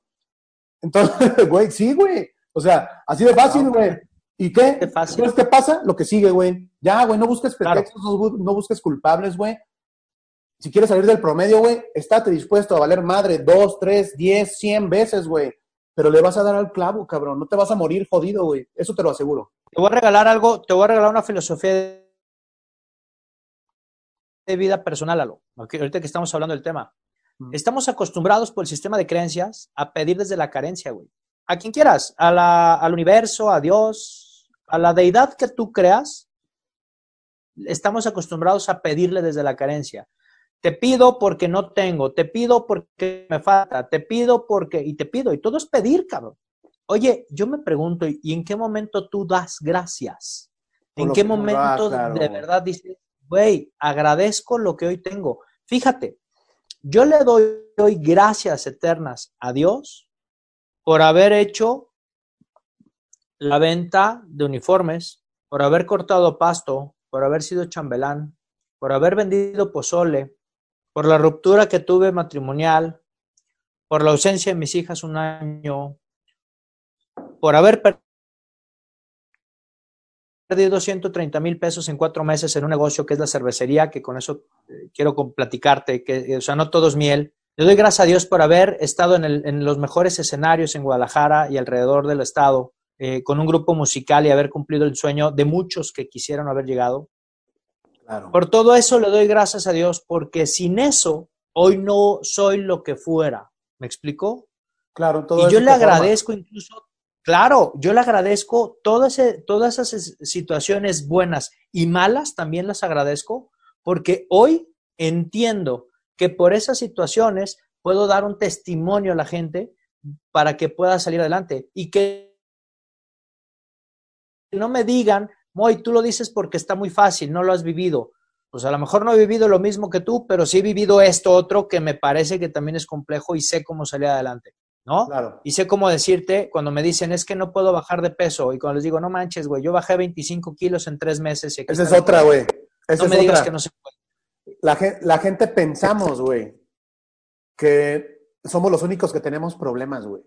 Entonces, [laughs] güey, sí, güey. O sea, así de fácil, güey. ¿Y qué? Qué fácil. ¿qué pasa? Lo que sigue, güey. Ya, güey, no busques pretextos, no busques culpables, güey si quieres salir del promedio, güey, estate dispuesto a valer madre dos, tres, diez, cien veces, güey. Pero le vas a dar al clavo, cabrón. No te vas a morir jodido, güey. Eso te lo aseguro. Te voy a regalar algo, te voy a regalar una filosofía de vida personal, Alo. Ahorita que estamos hablando del tema. Estamos acostumbrados por el sistema de creencias a pedir desde la carencia, güey. A quien quieras, a la, al universo, a Dios, a la deidad que tú creas, estamos acostumbrados a pedirle desde la carencia. Te pido porque no tengo, te pido porque me falta, te pido porque, y te pido, y todo es pedir, cabrón. Oye, yo me pregunto, ¿y en qué momento tú das gracias? ¿En qué momento de verdad dices, güey, agradezco lo que hoy tengo? Fíjate, yo le doy hoy gracias eternas a Dios por haber hecho la venta de uniformes, por haber cortado pasto, por haber sido chambelán, por haber vendido pozole, por la ruptura que tuve matrimonial, por la ausencia de mis hijas un año, por haber perdido 130 mil pesos en cuatro meses en un negocio que es la cervecería, que con eso eh, quiero platicarte, que, o sea, no todo es miel. Le doy gracias a Dios por haber estado en, los mejores escenarios en Guadalajara y alrededor del estado, eh, con un grupo musical y haber cumplido el sueño de muchos que quisieron haber llegado. Por todo eso le doy gracias a Dios, porque sin eso hoy no soy lo que fuera. ¿Me explicó? Claro, todo Y yo le agradezco incluso, claro, yo le agradezco todas, todas esas situaciones buenas y malas, también las agradezco, porque hoy entiendo que por esas situaciones puedo dar un testimonio a la gente para que pueda salir adelante y que no me digan, Moy, tú lo dices porque está muy fácil, no lo has vivido. Pues a lo mejor no he vivido lo mismo que tú, pero sí he vivido esto otro que me parece que también es complejo y sé cómo salir adelante, ¿no? Claro. Y sé cómo decirte cuando me dicen es que no puedo bajar de peso y cuando les digo, no manches, güey, yo bajé 25 kilos en tres meses. Y Esa es otra, güey. No me digas que no se puede. La, la gente pensamos, güey, que somos los únicos que tenemos problemas, güey.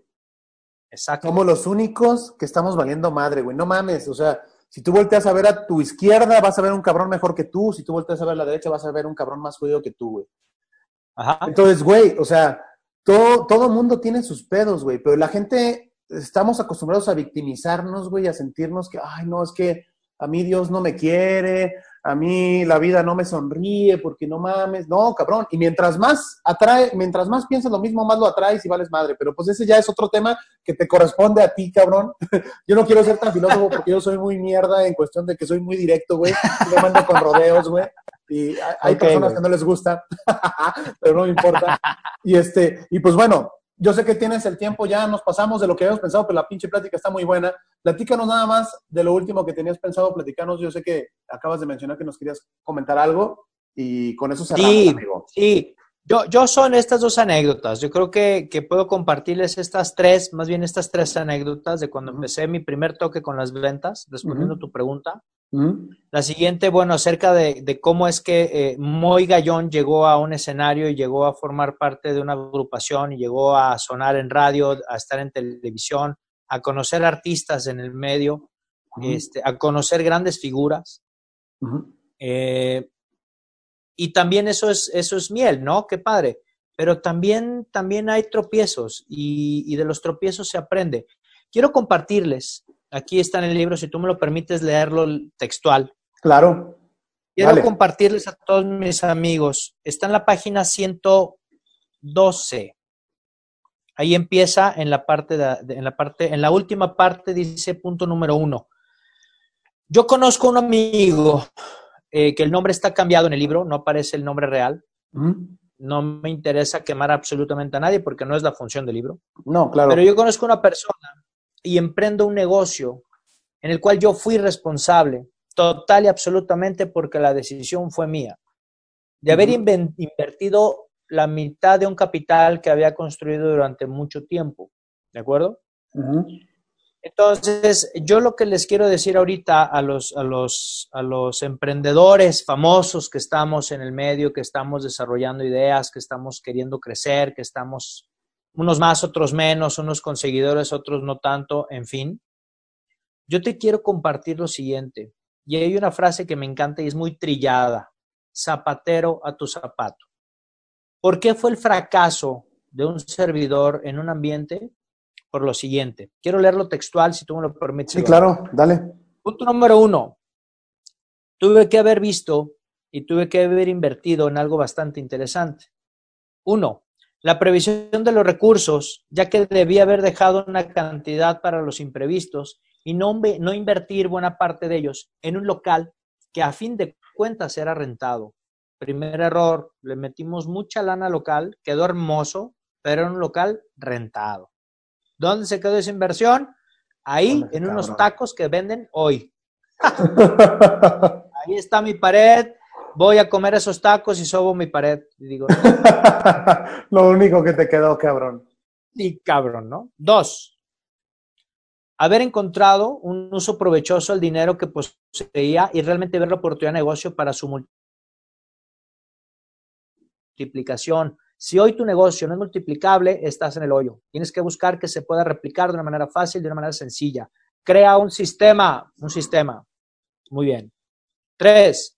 Exacto. Somos los únicos que estamos valiendo madre, güey. No mames, o sea, si tú volteas a ver a tu izquierda, vas a ver un cabrón mejor que tú. Si tú volteas a ver a la derecha, vas a ver un cabrón más jodido que tú, güey. Ajá. Entonces, güey, o sea, todo, todo mundo tiene sus pedos, güey, pero la gente estamos acostumbrados a victimizarnos, güey, a sentirnos que, ay, no, es que a mí Dios no me quiere, a mí la vida no me sonríe porque no mames, no, cabrón. Y mientras más atrae, mientras más piensas lo mismo, más lo atraes y vales madre. Pero pues ese ya es otro tema que te corresponde a ti, cabrón. [laughs] yo no quiero ser tan filósofo porque yo soy muy mierda en cuestión de que soy muy directo, güey. Me mando con rodeos, güey. Y hay personas que no les gusta, [laughs] pero no me importa. Y este, y pues bueno, yo sé que tienes el tiempo, ya nos pasamos de lo que habíamos pensado, pero la pinche plática está muy buena. Platícanos nada más de lo último que tenías pensado platicarnos. Yo sé que acabas de mencionar que nos querías comentar algo y con eso cerramos, sí, amigo. Sí, Yo, yo son estas dos anécdotas. Yo creo que, que puedo compartirles estas tres, más bien estas tres anécdotas de cuando empecé mi primer toque con las ventas, respondiendo a tu pregunta. La siguiente, bueno, acerca de, de cómo es que eh, Moy Gallón llegó a un escenario y llegó a formar parte de una agrupación y llegó a sonar en radio, a estar en televisión, a conocer artistas en el medio, este, a conocer grandes figuras. Eh, y también eso es, eso es miel, ¿no? Qué padre. Pero también, también hay tropiezos y, y de los tropiezos se aprende. Quiero compartirles, aquí está en el libro, si tú me lo permites leerlo textual. Claro. Quiero Dale. compartirles a todos mis amigos. Está en la página 112. Ahí empieza en la parte, de, en la parte, en la última parte dice punto número uno. Yo conozco un amigo eh, que el nombre está cambiado en el libro, no aparece el nombre real. ¿Mm? No me interesa quemar absolutamente a nadie porque no es la función del libro. No, claro. Pero yo conozco una persona y emprendo un negocio en el cual yo fui responsable total y absolutamente porque la decisión fue mía. De haber invertido la mitad de un capital que había construido durante mucho tiempo. ¿De acuerdo? Uh -huh. Entonces, yo lo que les quiero decir ahorita a los, a, los, a los emprendedores famosos que estamos en el medio, que estamos desarrollando ideas, que estamos queriendo crecer, que estamos unos más, otros menos, unos con seguidores, otros no tanto, en fin. Yo te quiero compartir lo siguiente. Y hay una frase que me encanta y es muy trillada. Zapatero a tu zapato. ¿Por qué fue el fracaso de un servidor en un ambiente? Por lo siguiente. Quiero leerlo textual, si tú me lo permites. Sí, claro, dale. Punto número uno. Tuve que haber visto y tuve que haber invertido en algo bastante interesante. Uno, la previsión de los recursos, ya que debía haber dejado una cantidad para los imprevistos y no, no invertir buena parte de ellos en un local que a fin de cuentas era rentado. Primer error, le metimos mucha lana local, quedó hermoso, pero era un local rentado. ¿Dónde se quedó esa inversión? Ahí, en unos tacos que venden hoy. [laughs] Ahí está mi pared, voy a comer esos tacos y sobo mi pared. Y digo, [laughs] Lo único que te quedó, cabrón. Sí, cabrón, ¿no? Dos, haber encontrado un uso provechoso al dinero que poseía y realmente ver la oportunidad de negocio para su multiplicación. Si hoy tu negocio no es multiplicable, estás en el hoyo. Tienes que buscar que se pueda replicar de una manera fácil, de una manera sencilla. Crea un sistema, un sistema. Muy bien. Tres,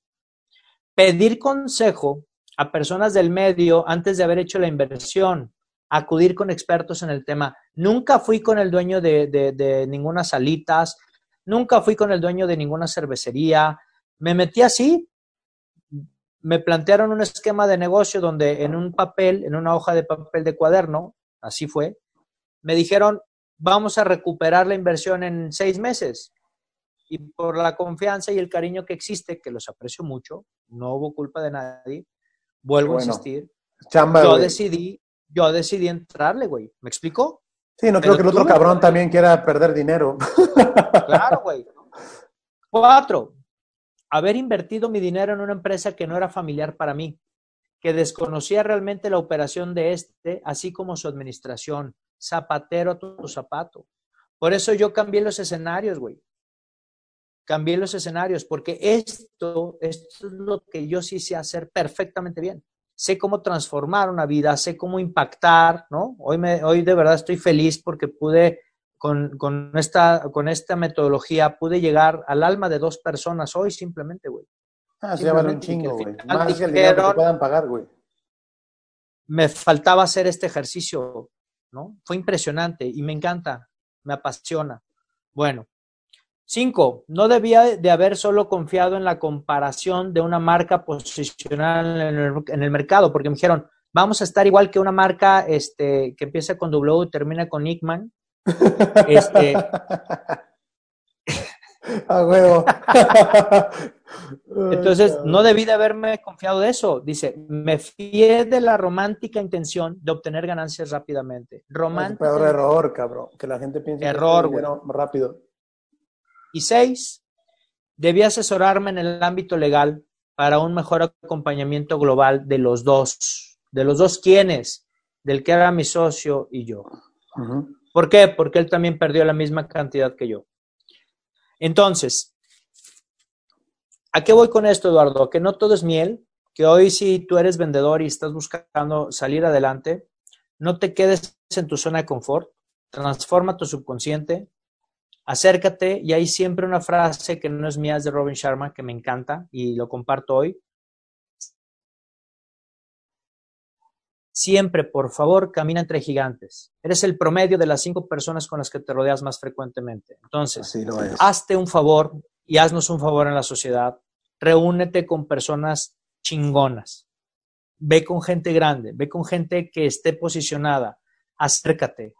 pedir consejo a personas del medio antes de haber hecho la inversión. Acudir con expertos en el tema. Nunca fui con el dueño de, de, ninguna salitas, nunca fui con el dueño de ninguna cervecería. Me metí así, me plantearon un esquema de negocio donde en un papel, en una hoja de papel de cuaderno, así fue, me dijeron, vamos a recuperar la inversión en seis meses. Y por la confianza y el cariño que existe, que los aprecio mucho, no hubo culpa de nadie, vuelvo bueno, a insistir, chamba, yo güey. decidí, yo decidí entrarle, güey. ¿Me explicó? Sí, no creo que el otro cabrón también quiera perder dinero. [laughs] Claro, güey. Cuatro, haber invertido mi dinero en una empresa que no era familiar para mí, que desconocía realmente la operación de este, así como su administración. Zapatero a tu zapato. Por eso yo cambié los escenarios, güey. Cambié los escenarios, porque esto, esto es lo que yo sí sé hacer perfectamente bien. Sé cómo transformar una vida, sé cómo impactar, ¿no? Hoy, me, hoy de verdad estoy feliz porque pude con, con, esta, con esta metodología pude llegar al alma de dos personas hoy simplemente, güey. Ah, se vale un chingo, güey. Más dijeron, el dinero que te puedan pagar, güey. Me faltaba hacer este ejercicio, ¿no? Fue impresionante y me encanta, me apasiona. Bueno, cinco, no debía de haber solo confiado en la comparación de una marca posicional en el, en el mercado, porque me dijeron, vamos a estar igual que una marca este, que empieza con W y termina con Nickman, este. [laughs] A huevo. [laughs] Entonces, no debí de haberme confiado de eso. Dice, me fié de la romántica intención de obtener ganancias rápidamente. Romántica. Es peor error, cabrón. Que la gente piense error, que dinero rápido. Y seis, debí asesorarme en el ámbito legal para un mejor acompañamiento global de los dos. De los dos, ¿quiénes? Del que era mi socio y yo. ¿Por qué? Porque él también perdió la misma cantidad que yo. Entonces, ¿a qué voy con esto, Eduardo? Que no todo es miel, que hoy si tú eres vendedor y estás buscando salir adelante, no te quedes en tu zona de confort, transforma tu subconsciente, acércate y hay siempre una frase que no es mía, es de Robin Sharma, que me encanta y lo comparto hoy. Siempre, por favor, camina entre gigantes. Eres el promedio de las cinco personas con las que te rodeas más frecuentemente. Entonces, hazte un favor y haznos un favor en la sociedad. Reúnete con personas chingonas. Ve con gente grande, ve con gente que esté posicionada. Acércate,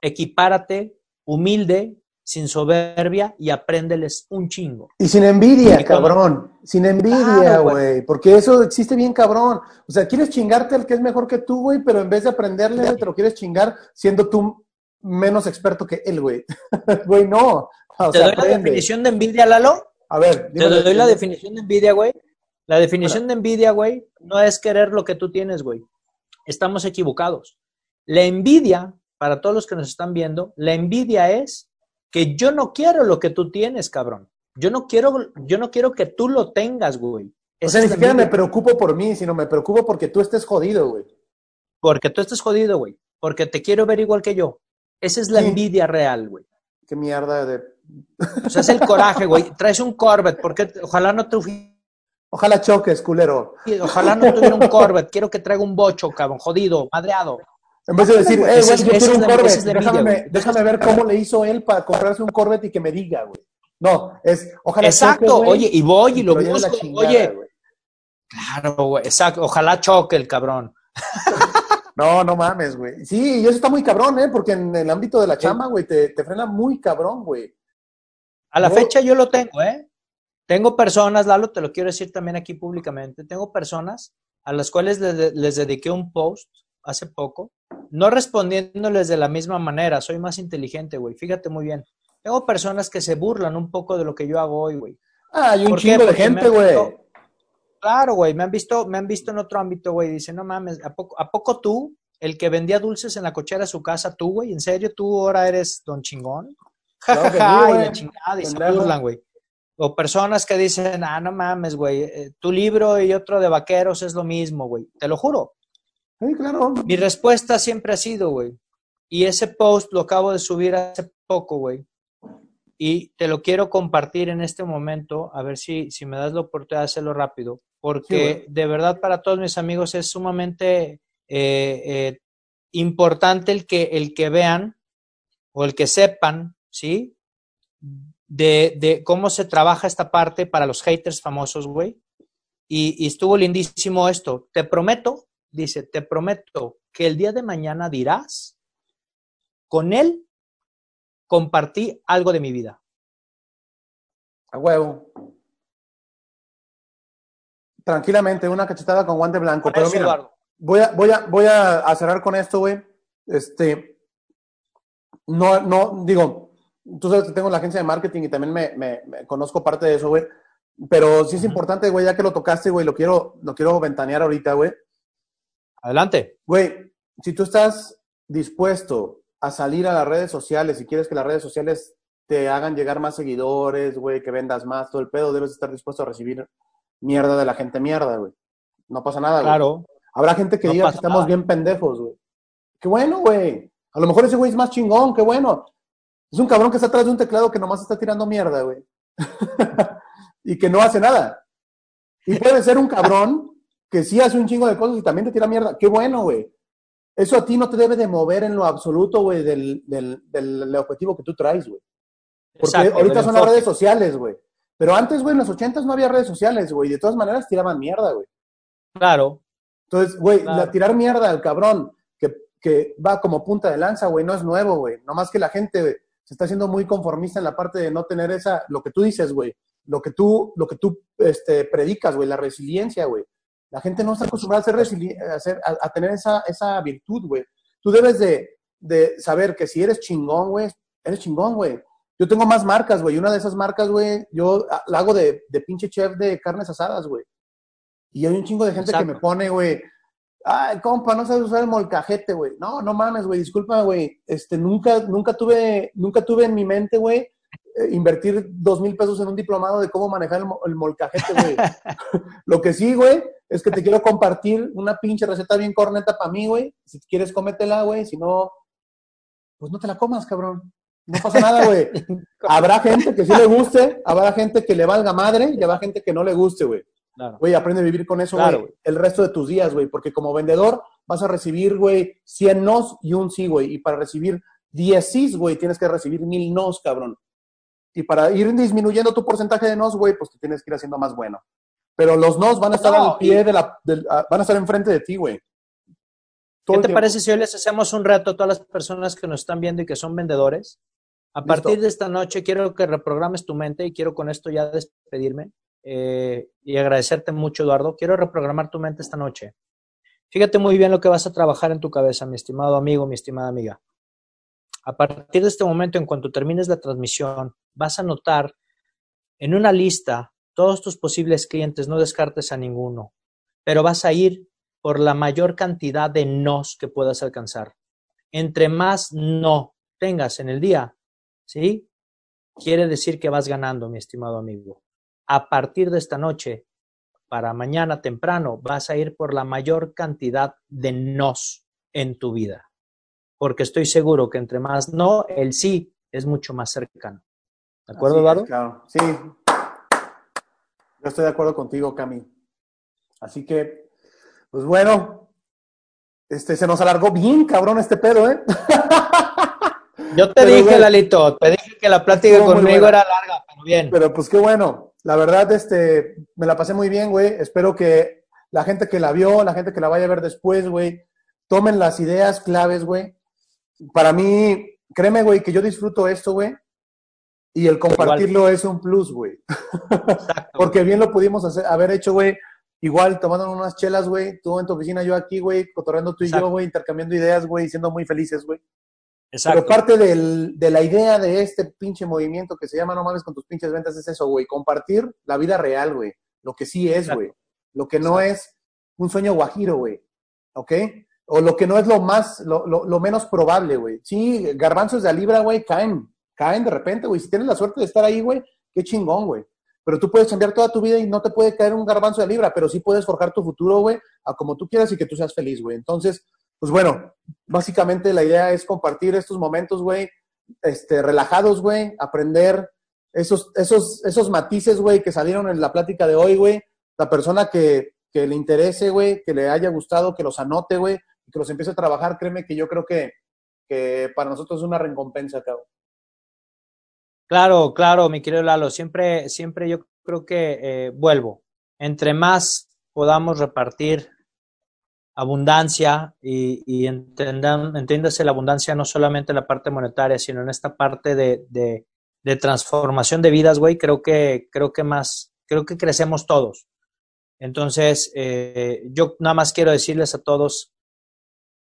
equipárate, humilde, sin soberbia y apréndeles un chingo. Y sin envidia, Y cuando- cabrón. Sin envidia, güey. Porque eso existe bien, cabrón. O sea, quieres chingarte al que es mejor que tú, güey, pero en vez de aprenderle, te lo quieres chingar siendo tú menos experto que él, güey. [laughs] Güey, no. O ¿Te sea, doy la definición de envidia, Lalo? A ver, Te doy la definición de envidia, güey. La definición de envidia, güey, no es querer lo que tú tienes, güey. Estamos equivocados. La envidia, para todos los que nos están viendo, la envidia es que yo no quiero lo que tú tienes, cabrón. Yo no quiero, yo no quiero que tú lo tengas, güey. O sea, ni siquiera me preocupo por mí, sino me preocupo porque tú estés jodido, güey. Porque tú estás jodido, güey. Porque te quiero ver igual que yo. Esa es la Sí. envidia real, güey. Qué mierda de... O sea, es el coraje, güey. [laughs] Traes un Corvette, porque ojalá no te Ojalá choques, culero. Ojalá no tuviera un Corvette. Quiero que traiga un bocho, cabrón. Jodido, madreado. En vez de decir, eh, güey, yo quiero un Corvette, déjame, ver cómo le hizo él para comprarse un Corvette y que me diga, güey. No, es, ojalá Exacto. choque, Oye, y voy y lo busco. chingada, Oye, güey. claro, güey. Exacto. Ojalá choque el cabrón. [laughs] No, no mames, güey. Sí, y eso está muy cabrón, ¿eh? Porque en el ámbito de la chamba, güey, te, te frena muy cabrón, güey. A la No. fecha yo lo tengo, ¿eh? Tengo personas, Lalo, te lo quiero decir también aquí públicamente. Tengo personas a las cuales les, les dediqué un post hace poco, no respondiéndoles de la misma manera. Soy más inteligente, güey. Fíjate muy bien. Tengo personas que se burlan un poco de lo que yo hago hoy, güey. Ah, hay un chingo de Porque gente, güey. visto- Claro, güey, me han visto, me han visto en otro ámbito, güey. Dicen, no mames, ¿a poco, ¿a poco tú, el que vendía dulces en la cochera de su casa, tú, güey? ¿En serio tú ahora eres don chingón? Ja, Claro ja, sí, [laughs] y la chingada, y se burlan, güey. O personas que dicen, ah, no mames, güey, eh, tu libro y otro de vaqueros es lo mismo, güey. Te lo juro. Sí, claro. Mi respuesta siempre ha sido, güey. Y ese post lo acabo de subir hace poco, güey. Y te lo quiero compartir en este momento, a ver si, si me das la oportunidad de hacerlo rápido. Porque Sí, de verdad para todos mis amigos es sumamente eh, eh, importante el que, el que vean o el que sepan, ¿sí? De, de cómo se trabaja esta parte para los haters famosos, güey. Y, y estuvo lindísimo esto. Te prometo, dice, te prometo que el día de mañana dirás, con él compartí algo de mi vida. A huevo. Tranquilamente, una cachetada con guante blanco. Pero mira, Eduardo. voy a, voy a, voy a, cerrar con esto, güey. Este, no, no, digo, tú sabes que tengo la agencia de marketing y también me, me- me conozco parte de eso, güey. Pero sí es importante, güey, ya que lo tocaste, güey, lo quiero, lo quiero ventanear ahorita, güey. Adelante. Güey, si tú estás dispuesto a salir a las redes sociales y quieres que las redes sociales te hagan llegar más seguidores, güey, que vendas más, todo el pedo, debes estar dispuesto a recibir mierda de la gente mierda, güey. No pasa nada, güey. Claro. Habrá gente que No diga que estamos nada. bien pendejos, güey. Qué bueno, güey. A lo mejor ese güey es más chingón, qué bueno. Es un cabrón que está atrás de un teclado que nomás está tirando mierda, güey. [laughs] y que no hace nada. Y puede ser un cabrón que sí hace un chingo de cosas y también te tira mierda. Qué bueno, güey. Eso a ti no te debe de mover en lo absoluto, güey, del, del, del objetivo que tú traes, güey. Porque Exacto, ahorita son las redes sociales, güey. Pero antes, güey, en los ochentas no había redes sociales, güey. De todas maneras tiraban mierda, güey. Claro. Entonces, güey, Claro. la tirar mierda al cabrón que, que va como punta de lanza, güey, no es nuevo, güey. No más que la gente se está haciendo muy conformista en la parte de no tener esa, lo que tú dices, güey, lo que tú, lo que tú este, predicas, güey, la resiliencia, güey. La gente no está acostumbrada a, ser resili- a, ser- a- a tener esa, esa virtud, güey. Tú debes de, de saber que si eres chingón, güey, eres chingón, güey. Yo tengo más marcas, güey. Una de esas marcas, güey, yo la hago de, de pinche chef de carnes asadas, güey. Y hay un chingo de gente que me pone, güey, Ay, compa, no sabes usar el molcajete, güey. No, no mames, güey, disculpa, güey. Este, nunca, nunca tuve, nunca tuve en mi mente, güey, eh, invertir dos mil pesos en un diplomado de cómo manejar el, el molcajete, güey. [laughs] Lo que sí, güey, es que te quiero compartir una pinche receta bien corneta para mí, güey. Si quieres, cómetela, güey. Si no, pues no te la comas, cabrón. No pasa nada, güey. [laughs] Habrá gente que sí le guste, habrá gente que le valga madre y habrá gente que no le guste, güey. Claro. Güey, aprende a vivir con eso, Claro, güey, el resto de tus días, güey, porque como vendedor vas a recibir, güey, 100 nos y un sí, güey, y para recibir 10 sí, güey, tienes que recibir mil nos, cabrón. Y para ir disminuyendo tu porcentaje de nos, güey, pues te tienes que ir haciendo más bueno. Pero los nos van a estar No, al pie y- de la, ah, van a estar enfrente de ti, güey. ¿Qué te parece si hoy les hacemos un reto a todas las personas que nos están viendo y que son vendedores? A Listo. partir de esta noche quiero que reprogrames tu mente y quiero con esto ya despedirme eh, y agradecerte mucho, Eduardo. Quiero reprogramar tu mente esta noche. Fíjate muy bien lo que vas a trabajar en tu cabeza, mi estimado amigo, mi estimada amiga. A partir de este momento, en cuanto termines la transmisión, vas a notar en una lista todos tus posibles clientes, no descartes a ninguno, pero vas a ir por la mayor cantidad de nos que puedas alcanzar. Entre más no tengas en el día, ¿sí? Quiere decir que vas ganando, mi estimado amigo. A partir de esta noche, para mañana temprano, vas a ir por la mayor cantidad de nos en tu vida. Porque estoy seguro que entre más no, el sí es mucho más cercano. ¿De acuerdo, Eduardo? claro. Sí. Yo estoy de acuerdo contigo, Cami. Así que, pues bueno, este se nos alargó bien, cabrón, este pedo, ¿eh? [laughs] Yo te Pero, dije, Lalito, te dije que la plática conmigo era larga, pero bien. Pero pues qué bueno. La verdad, este, me la pasé muy bien, güey. Espero que la gente que la vio, la gente que la vaya a ver después, güey, tomen las ideas claves, güey. Para mí, créeme, güey, que yo disfruto esto, güey. Y el compartirlo es un plus, güey. [laughs] Porque bien lo pudimos hacer, haber hecho, güey. Igual tomando unas chelas, güey. Tú en tu oficina, yo aquí, güey. Cotorreando tú y yo, güey. Intercambiando ideas, güey. Siendo muy felices, güey. Exacto. Pero parte del- de la idea de este pinche movimiento que se llama No mames con tus pinches ventas es eso, güey. Compartir la vida real, güey. Lo que sí es, güey. Lo que no es un sueño guajiro, güey. ¿Ok? O lo que no es lo más, lo, lo- lo menos probable, güey. Sí, garbanzos de libra, güey, caen. Caen de repente, güey. Si tienes la suerte de estar ahí, güey, qué chingón, güey. Pero tú puedes cambiar toda tu vida y no te puede caer un garbanzo de libra, pero sí puedes forjar tu futuro, güey, a como tú quieras y que tú seas feliz, güey. Entonces, pues bueno, básicamente la idea es compartir estos momentos, güey, este, relajados, güey, aprender esos, esos, esos matices, güey, que salieron en la plática de hoy, güey. La persona que, que le interese, güey, que le haya gustado, que los anote, güey, y que los empiece a trabajar, créeme que yo creo que, que para nosotros es una recompensa, cabrón. Claro, claro, mi querido Lalo, siempre, siempre yo creo que eh, vuelvo. Entre más podamos repartir abundancia y, y entiéndase la abundancia no solamente en la parte monetaria, sino en esta parte de transformación de vidas, güey, creo que, creo que más, creo que crecemos todos. Entonces, eh, yo nada más quiero decirles a todos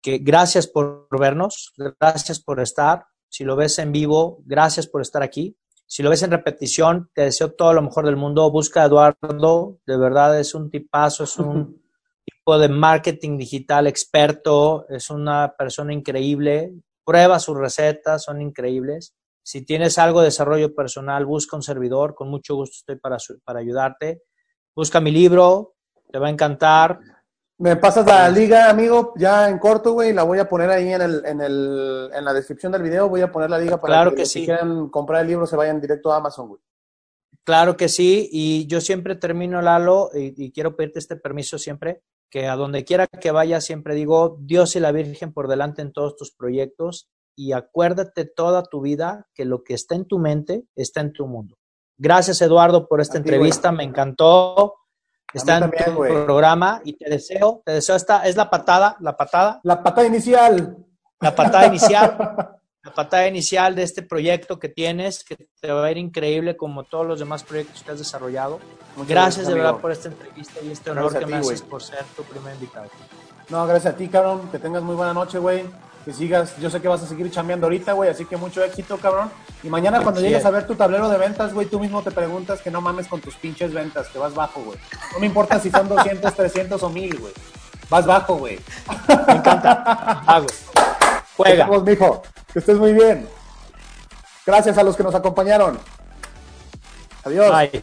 que gracias por vernos, gracias por estar. Si lo ves en vivo, gracias por estar aquí. Si lo ves en repetición, te deseo todo lo mejor del mundo. Busca a Eduardo, de verdad es un tipazo, es un [laughs] tipo de marketing digital experto, es una persona increíble. Prueba sus recetas, son increíbles. Si tienes algo de desarrollo personal, busca un servidor, con mucho gusto estoy para, su- para ayudarte. Busca mi libro, te va a encantar. Me pasas la liga, amigo, ya en corto, güey, la voy a poner ahí en, el, en, el, en la descripción del video, voy a poner la liga para Claro que, que sí. quieran comprar el libro se vayan directo a Amazon, güey. Claro que sí, y yo siempre termino, Lalo, y, y quiero pedirte este permiso siempre, que a donde quiera que vaya siempre digo Dios y la Virgen por delante en todos tus proyectos y acuérdate toda tu vida que lo que está en tu mente está en tu mundo. Gracias, Eduardo, por esta ti, entrevista, me encantó. Está en también, tu programa y te deseo, te deseo esta, es la patada, la patada, La patada inicial. la patada inicial [laughs] la patada inicial de este proyecto que tienes, que te va a ir increíble como todos los demás proyectos que has desarrollado. Muchas Gracias de verdad por esta entrevista y este honor Gracias que me haces por ser tu primer invitado. No, gracias a ti, cabrón. Que tengas muy buena noche, güey. Que sigas. Yo sé que vas a seguir chambeando ahorita, güey. Así que mucho éxito, cabrón. Y mañana cuando llegues es. a ver tu tablero de ventas, güey, tú mismo te preguntas que no mames con tus pinches ventas, que vas bajo, güey. No me importa si son 200, 300 [laughs] o 1000, güey. Vas bajo, güey. Me encanta. Hago. Juega. Vamos, mijo. Que estés muy bien. Gracias a los que nos acompañaron. Adiós. Bye.